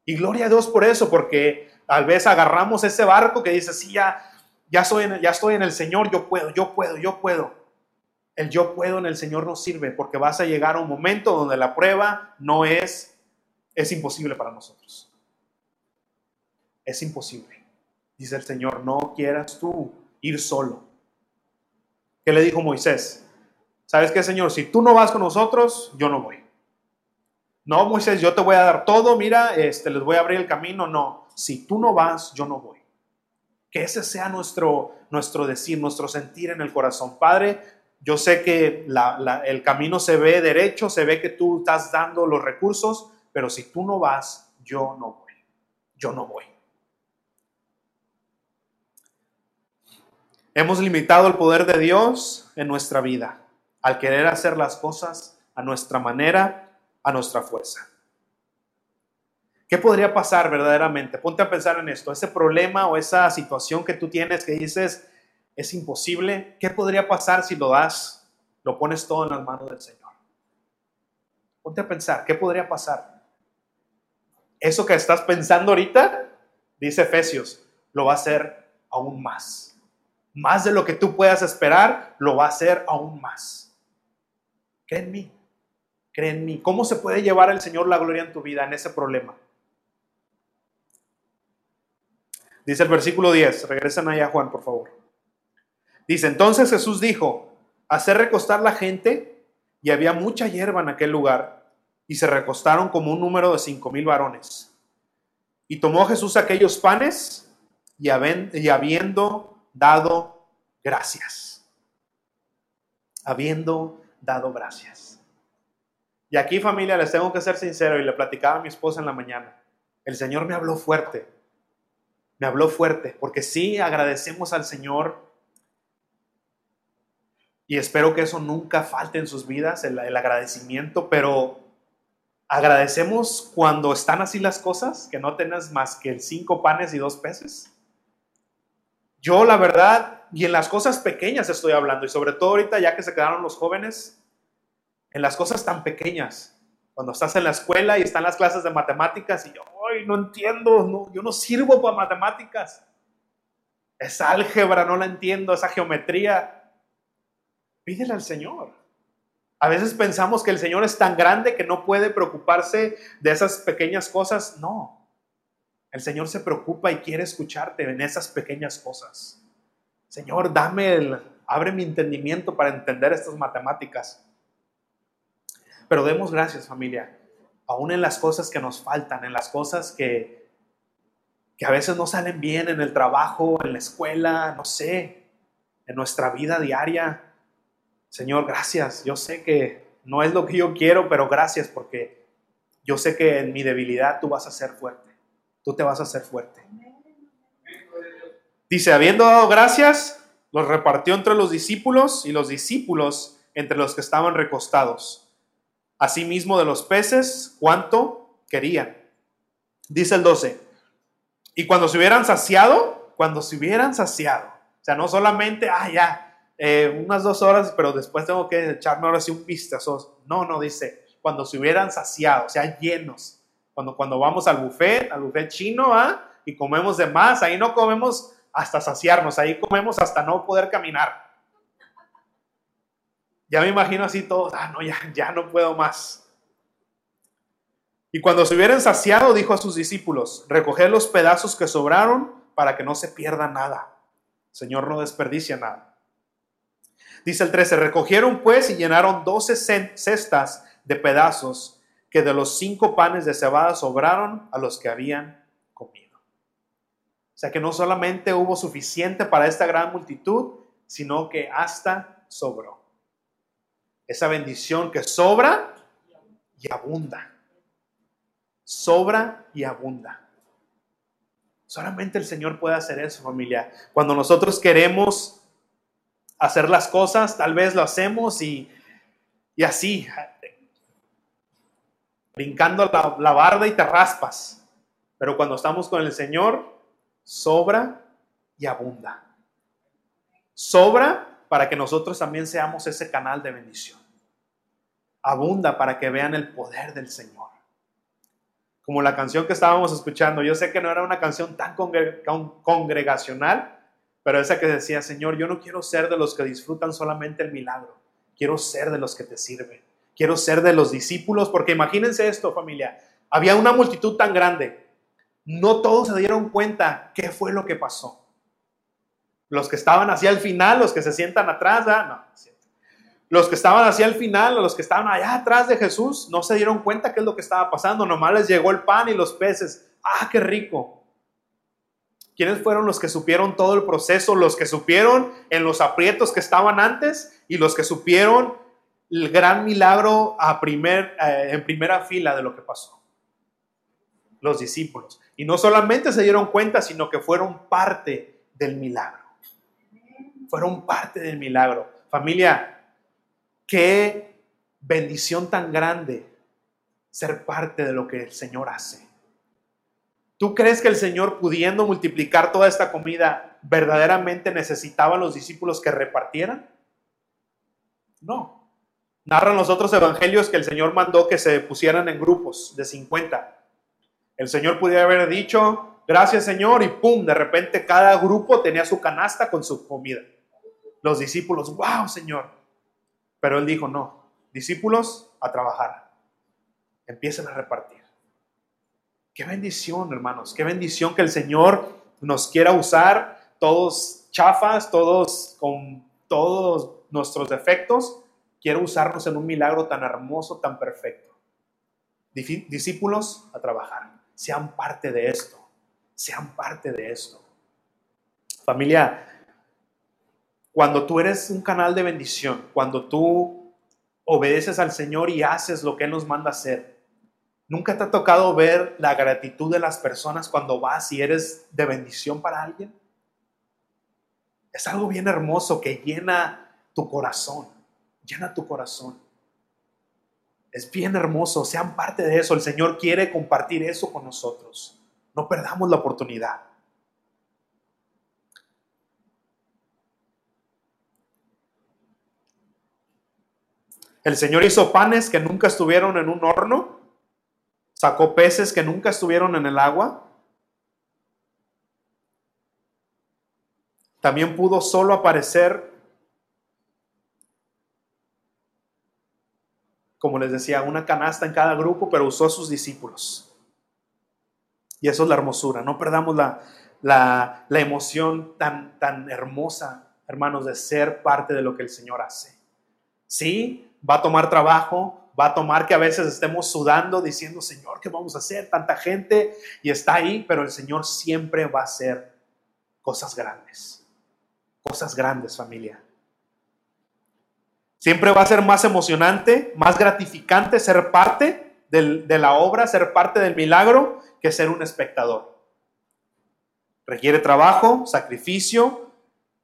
Y gloria a Dios por eso, porque tal vez agarramos ese barco que dice, sí, ya, ya, ya estoy en el Señor, yo puedo, yo puedo, yo puedo. El yo puedo en el Señor no sirve porque vas a llegar a un momento donde la prueba no es, es imposible para nosotros es imposible. Dice el Señor, no quieras tú ir solo. ¿Qué le dijo Moisés? ¿Sabes qué, Señor? Si tú no vas con nosotros, yo no voy. No, Moisés, yo te voy a dar todo, mira, este, les voy a abrir el camino. No, si tú no vas, yo no voy. Que ese sea nuestro, nuestro decir, nuestro sentir en el corazón. Padre, yo sé que el camino se ve derecho, se ve que tú estás dando los recursos, pero si tú no vas, yo no voy. Yo no voy. Hemos limitado el poder de Dios en nuestra vida al querer hacer las cosas a nuestra manera, a nuestra fuerza. ¿Qué podría pasar verdaderamente? Ponte a pensar en esto, ese problema o esa situación que tú tienes que dices es imposible, ¿qué podría pasar si lo das, lo pones todo en las manos del Señor? Ponte a pensar, ¿qué podría pasar? Eso que estás pensando ahorita, dice Efesios, lo va a hacer aún más más de lo que tú puedas esperar, lo va a hacer aún más. Cree en mí, cree en mí. ¿Cómo se puede llevar el Señor la gloria en tu vida en ese problema? Dice el versículo 10, regresen allá Juan, por favor. Dice, entonces Jesús dijo, hacer recostar la gente, y había mucha hierba en aquel lugar, y se recostaron como un número de cinco mil varones. Y tomó Jesús aquellos panes, y habiendo dado gracias. Habiendo dado gracias. Y aquí familia, les tengo que ser sincero y le platicaba a mi esposa en la mañana. El Señor me habló fuerte. Me habló fuerte, porque sí agradecemos al Señor y espero que eso nunca falte en sus vidas, el, agradecimiento, pero agradecemos cuando están así las cosas, que no tengas más que cinco panes y dos peces. Yo, la verdad, y en las cosas pequeñas estoy hablando, y sobre todo ahorita ya que se quedaron los jóvenes, en las cosas tan pequeñas, Cuando estás en la escuela y están las clases de matemáticas y yo, ay, no entiendo, no, yo no sirvo para matemáticas. Esa álgebra no la entiendo, esa geometría. Pídele al Señor. A veces pensamos que el Señor es tan grande que no puede preocuparse de esas pequeñas cosas. No. El Señor se preocupa y quiere escucharte en esas pequeñas cosas. Señor, dame el, abre mi entendimiento para entender estas matemáticas. Pero demos gracias, familia, aún en las cosas que nos faltan, en las cosas que, que a veces no salen bien en el trabajo, en la escuela, no sé, en nuestra vida diaria. Señor, gracias. Yo sé que no es lo que yo quiero, pero gracias porque yo sé que en mi debilidad tú vas a ser fuerte. Tú te vas a hacer fuerte. Dice, habiendo dado gracias, los repartió entre los discípulos y los discípulos entre los que estaban recostados asimismo de los peces cuanto querían. Dice el 12, y cuando se hubieran saciado, cuando se hubieran saciado, o sea, no solamente, ah, ya, eh, unas dos horas, pero después tengo que echarme ahora sí un vistazo. No, no, dice, cuando se hubieran saciado, o sea, llenos. Cuando, cuando vamos al buffet, al buffet chino, ¿ah? y comemos de más, ahí no comemos hasta saciarnos, ahí comemos hasta no poder caminar. Ya me imagino así todos, ah, no, ya, ya no puedo más. Y cuando se hubieran saciado, dijo a sus discípulos, recoged los pedazos que sobraron para que no se pierda nada. Señor no desperdicia nada. Dice el 13, recogieron pues y llenaron doce cestas de pedazos que de los cinco panes de cebada sobraron a los que habían comido. O sea que no solamente hubo suficiente para esta gran multitud, sino que hasta sobró esa bendición que sobra y abunda. Sobra y abunda. Solamente el Señor puede hacer eso, familia. Cuando nosotros queremos hacer las cosas, tal vez lo hacemos y, y así, brincando la, la barda y te raspas. Pero cuando estamos con el Señor, sobra y abunda. Sobra para que nosotros también seamos ese canal de bendición abunda para que vean el poder del Señor. Como la canción que estábamos escuchando, yo sé que no era una canción tan congregacional, pero esa que decía, Señor, yo no quiero ser de los que disfrutan solamente el milagro, quiero ser de los que te sirven, quiero ser de los discípulos, porque imagínense esto, familia, había una multitud tan grande, no todos se dieron cuenta qué fue lo que pasó. Los que estaban hacia el final, los que se sientan atrás, ¿ah? no, los que estaban hacia el final, los que estaban allá atrás de Jesús, no se dieron cuenta qué es lo que estaba pasando. Nomás les llegó el pan y los peces. ¡Ah, qué rico! ¿Quiénes fueron los que supieron todo el proceso? Los que supieron en los aprietos que estaban antes y los que supieron el gran milagro eh, en primera fila de lo que pasó. Los discípulos. Y no solamente se dieron cuenta, sino que fueron parte del milagro. Fueron parte del milagro. Familia, Qué bendición tan grande ser parte de lo que el Señor hace. ¿Tú crees que el Señor, pudiendo multiplicar toda esta comida, verdaderamente necesitaba a los discípulos que repartieran? No. Narran los otros evangelios que el Señor mandó que se pusieran en grupos de 50. El Señor pudiera haber dicho, gracias Señor, y pum, de repente cada grupo tenía su canasta con su comida. Los discípulos, wow Señor, pero él dijo, no, discípulos a trabajar. Empiecen a repartir. Qué bendición, hermanos, qué bendición que el Señor nos quiera usar, todos chafas, todos con todos nuestros defectos, quiere usarnos en un milagro tan hermoso, tan perfecto. Discípulos a trabajar, sean parte de esto, sean parte de esto. Familia, cuando tú eres un canal de bendición, cuando tú obedeces al Señor y haces lo que Él nos manda hacer, ¿nunca te ha tocado ver la gratitud de las personas cuando vas y eres de bendición para alguien? Es algo bien hermoso que llena tu corazón, llena tu corazón. Es bien hermoso, sean parte de eso. El Señor quiere compartir eso con nosotros. No perdamos la oportunidad. El Señor hizo panes que nunca estuvieron en un horno, sacó peces que nunca estuvieron en el agua. También pudo solo aparecer, como les decía, una canasta en cada grupo, pero usó a sus discípulos. Y eso es la hermosura. No perdamos la, la, la emoción tan, tan hermosa, hermanos, de ser parte de lo que el Señor hace. Sí, va a tomar trabajo, va a tomar que a veces estemos sudando diciendo, Señor, ¿qué vamos a hacer? Tanta gente y está ahí, pero el Señor siempre va a hacer cosas grandes. Cosas grandes, familia. Siempre va a ser más emocionante, más gratificante ser parte de la obra, ser parte del milagro, que ser un espectador. Requiere trabajo, sacrificio,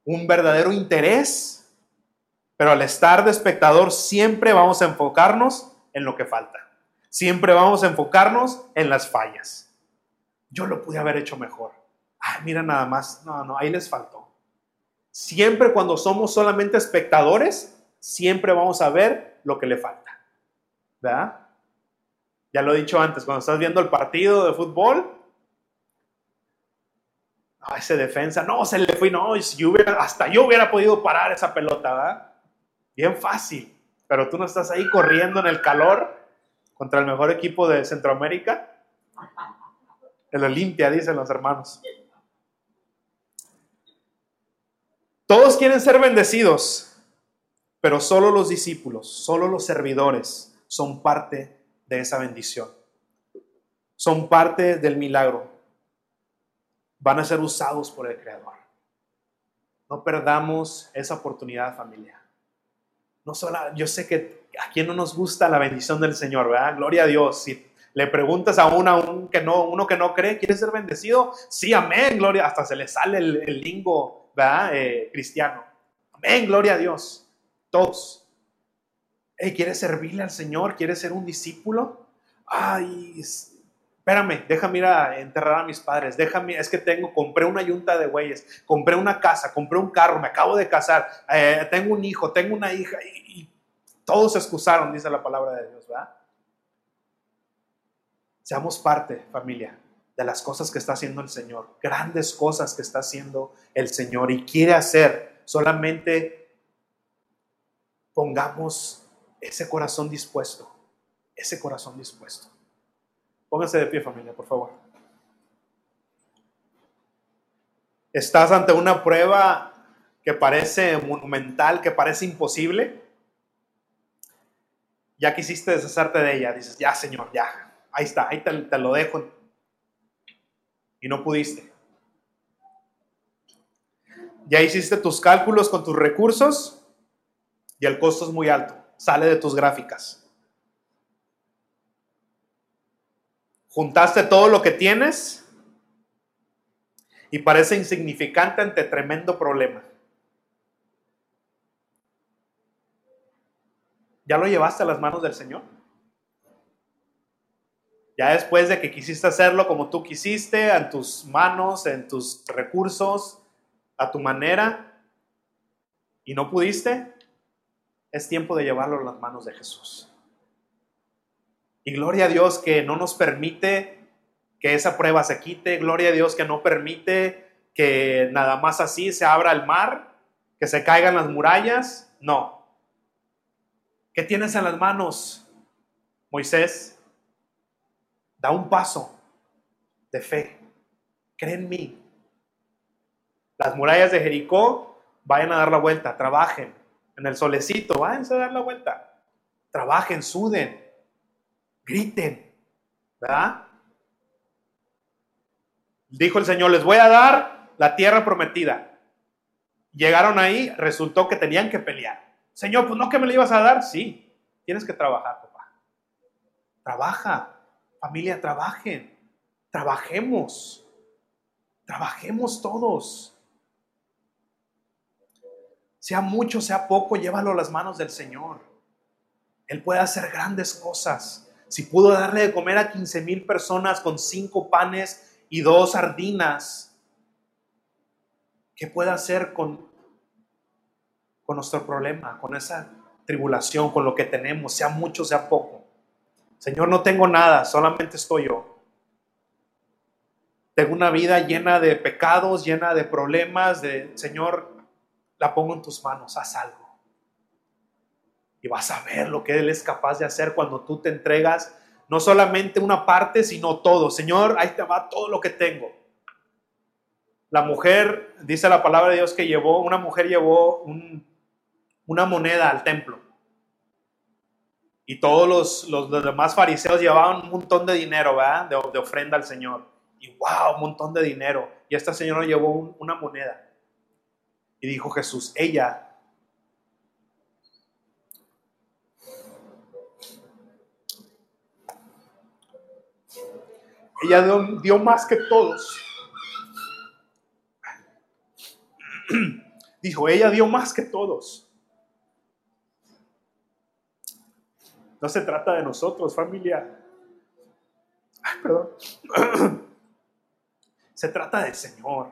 un verdadero interés, pero al estar de espectador siempre vamos a enfocarnos en lo que falta. Siempre vamos a enfocarnos en las fallas. Yo lo pude haber hecho mejor. Ay, mira nada más. No, no, ahí les faltó. Siempre cuando somos solamente espectadores, siempre vamos a ver lo que le falta. ¿Verdad? Ya lo he dicho antes, cuando estás viendo el partido de fútbol, ese defensa, no, se le fue, no, si hubiera, hasta yo hubiera podido parar esa pelota, ¿verdad? Bien fácil, pero tú no estás ahí corriendo en el calor contra el mejor equipo de Centroamérica. El Olimpia, dicen los hermanos. Todos quieren ser bendecidos, pero solo los discípulos, solo los servidores son parte de esa bendición. Son parte del milagro. Van a ser usados por el Creador. No perdamos esa oportunidad, familia. No solo, yo sé que a quien no nos gusta la bendición del Señor, ¿verdad? Gloria a Dios. Si le preguntas a uno, que no, uno que no cree, ¿quiere ser bendecido? Sí, amén, gloria. Hasta se le sale el, lingo, ¿verdad? Eh, cristiano. Amén, gloria a Dios. Todos. ¿quieres servirle al Señor? ¿Quieres ser un discípulo? Ay, espérame, déjame ir a enterrar a mis padres, déjame, es que tengo, compré una yunta de güeyes, compré una casa, compré un carro, me acabo de casar, eh, tengo un hijo, tengo una hija, y, todos se excusaron, dice la palabra de Dios, ¿verdad? Seamos parte, familia, de las cosas que está haciendo el Señor, grandes cosas que está haciendo el Señor y quiere hacer, solamente pongamos ese corazón dispuesto, ese corazón dispuesto. Pónganse de pie familia, por favor. Estás ante una prueba que parece monumental, que parece imposible. Ya quisiste deshacerte de ella, dices, ya Señor, ya, ahí está, ahí te, te lo dejo. Y no pudiste. Ya hiciste tus cálculos con tus recursos y el costo es muy alto sale de tus gráficas. Juntaste todo lo que tienes y parece insignificante ante tremendo problema. ¿Ya lo llevaste a las manos del Señor? Ya después de que quisiste hacerlo como tú quisiste, en tus manos, en tus recursos, a tu manera, y no pudiste, es tiempo de llevarlo en las manos de Jesús. Y gloria a Dios que no nos permite que esa prueba se quite, gloria a Dios que no permite que nada más así se abra el mar, que se caigan las murallas, no. ¿Qué tienes en las manos, Moisés? Da un paso de fe, cree en mí. Las murallas de Jericó vayan a dar la vuelta, trabajen, en el solecito, váyanse a dar la vuelta. Trabajen, suden, griten, ¿verdad? Dijo el Señor, les voy a dar la tierra prometida. Llegaron ahí, resultó que tenían que pelear. Señor, pues no que me la ibas a dar, sí, tienes que trabajar, papá. Trabaja, familia, trabajen, trabajemos, trabajemos todos. Sea mucho, sea poco, llévalo a las manos del Señor. Él puede hacer grandes cosas. Si pudo darle de comer a 15 mil personas con cinco panes y dos sardinas, ¿qué puede hacer con, con nuestro problema, con esa tribulación, con lo que tenemos, sea mucho, sea poco. Señor, no tengo nada, solamente estoy yo. Tengo una vida llena de pecados, llena de problemas, de Señor, la pongo en tus manos, haz algo. Y vas a ver lo que Él es capaz de hacer cuando tú te entregas no solamente una parte, sino todo. Señor, ahí te va todo lo que tengo. La mujer, dice la palabra de Dios que llevó, una mujer llevó una moneda al templo. Y todos los, los, demás fariseos llevaban un montón de dinero, ¿verdad? De, ofrenda al Señor. Y wow, un montón de dinero. Y esta señora llevó una moneda. Y dijo Jesús, ella ella dio, más que todos. Dijo, ella dio más que todos. No se trata de nosotros, familia. Ay, perdón. Se trata del Señor.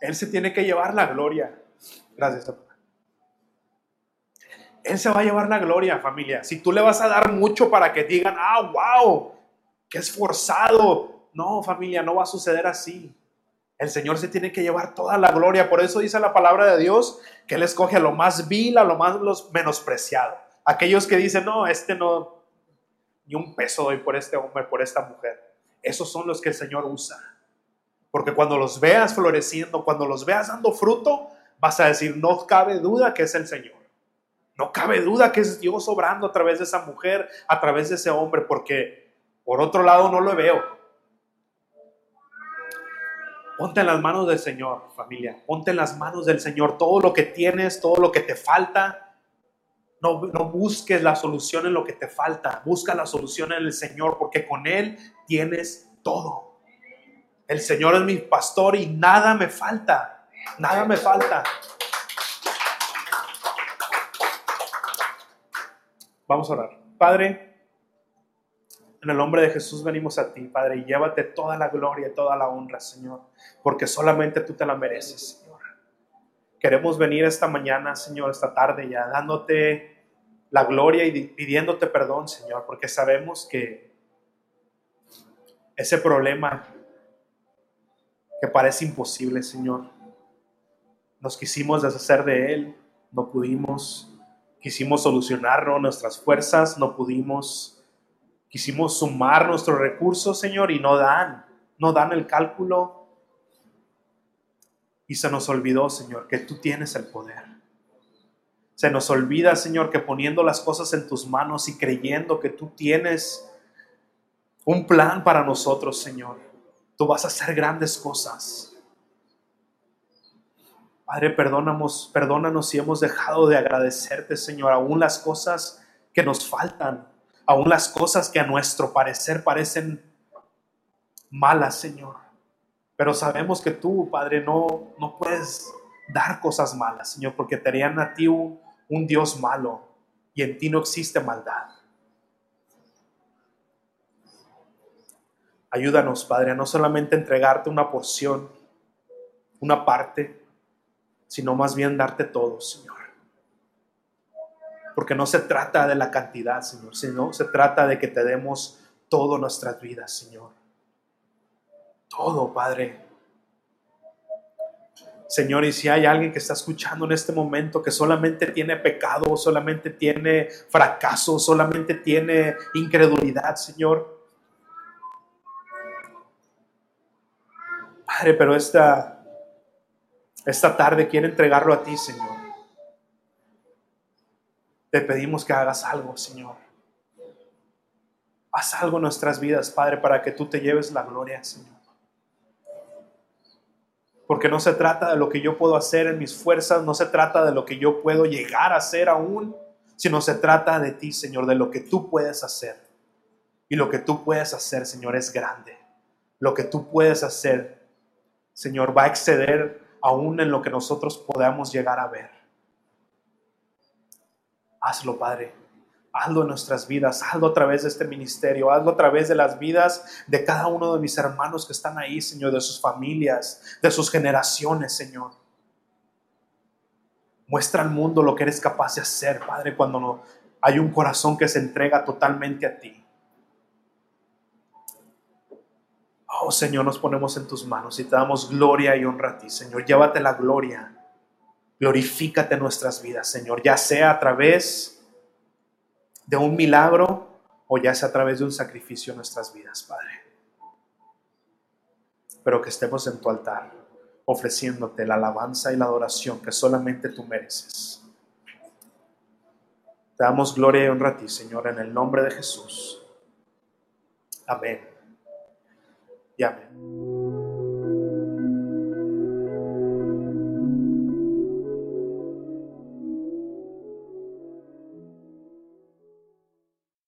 Él se tiene que llevar la gloria. Gracias. Él se va a llevar la gloria, familia. Si tú le vas a dar mucho para que digan, ah, wow, qué esforzado. No, familia, no va a suceder así. El Señor se tiene que llevar toda la gloria. Por eso dice la palabra de Dios que Él escoge a lo más vil, a lo más menospreciado. Aquellos que dicen, no, este no, ni un peso doy por este hombre, por esta mujer. Esos son los que el Señor usa. Porque cuando los veas floreciendo, cuando los veas dando fruto, vas a decir, no cabe duda que es el Señor. No cabe duda que es Dios obrando a través de esa mujer, a través de ese hombre, porque por otro lado, no lo veo. Ponte en las manos del Señor, familia. Ponte en las manos del Señor. Todo lo que tienes, todo lo que te falta. No, no busques la solución en lo que te falta. Busca la solución en el Señor, porque con Él tienes todo. El Señor es mi pastor y nada me falta. Nada me falta. Vamos a orar. Padre, en el nombre de Jesús venimos a ti, Padre, y llévate toda la gloria y toda la honra, Señor, porque solamente tú te la mereces, Señor. Queremos venir esta mañana, Señor, esta tarde ya, dándote la gloria y pidiéndote perdón, Señor, porque sabemos que ese problema que parece imposible, Señor, nos quisimos deshacer de él, no pudimos, quisimos solucionarlo, nuestras fuerzas, no pudimos Quisimos sumar nuestros recursos, Señor, y no dan, no dan el cálculo. Y se nos olvidó, Señor, que tú tienes el poder. Se nos olvida, Señor, que poniendo las cosas en tus manos y creyendo que tú tienes un plan para nosotros, Señor, tú vas a hacer grandes cosas. Padre, perdónanos, perdónanos si hemos dejado de agradecerte, Señor, aún las cosas que nos faltan aún las cosas que a nuestro parecer parecen malas, Señor. Pero sabemos que tú, Padre, no, no puedes dar cosas malas, Señor, porque te harían a ti un, un Dios malo y en ti no existe maldad. Ayúdanos, Padre, a no solamente entregarte una porción, una parte, sino más bien darte todo, Señor porque no se trata de la cantidad, Señor, sino se trata de que te demos todas nuestras vidas, Señor. Todo, Padre. Señor, y si hay alguien que está escuchando en este momento que solamente tiene pecado, solamente tiene fracaso, solamente tiene incredulidad, Señor. Padre, pero esta, esta tarde quiere entregarlo a ti, Señor. Te pedimos que hagas algo, Señor. Haz algo en nuestras vidas, Padre, para que tú te lleves la gloria, Señor. Porque no se trata de lo que yo puedo hacer en mis fuerzas, no se trata de lo que yo puedo llegar a hacer aún, sino se trata de ti, Señor, de lo que tú puedes hacer. Y lo que tú puedes hacer, Señor, es grande. Lo que tú puedes hacer, Señor, va a exceder aún en lo que nosotros podamos llegar a ver. Hazlo, Padre. Hazlo en nuestras vidas, hazlo a través de este ministerio, hazlo a través de las vidas de cada uno de mis hermanos que están ahí, Señor, de sus familias, de sus generaciones, Señor. Muestra al mundo lo que eres capaz de hacer, Padre, cuando no, hay un corazón que se entrega totalmente a ti. Oh Señor, nos ponemos en tus manos y te damos gloria y honra a ti, Señor. Llévate la gloria. Glorifícate nuestras vidas, Señor, ya sea a través de un milagro o ya sea a través de un sacrificio en nuestras vidas, Padre. Pero que estemos en tu altar, ofreciéndote la alabanza y la adoración que solamente tú mereces. Te damos gloria y honra a ti, Señor, en el nombre de Jesús. Amén. Y amén.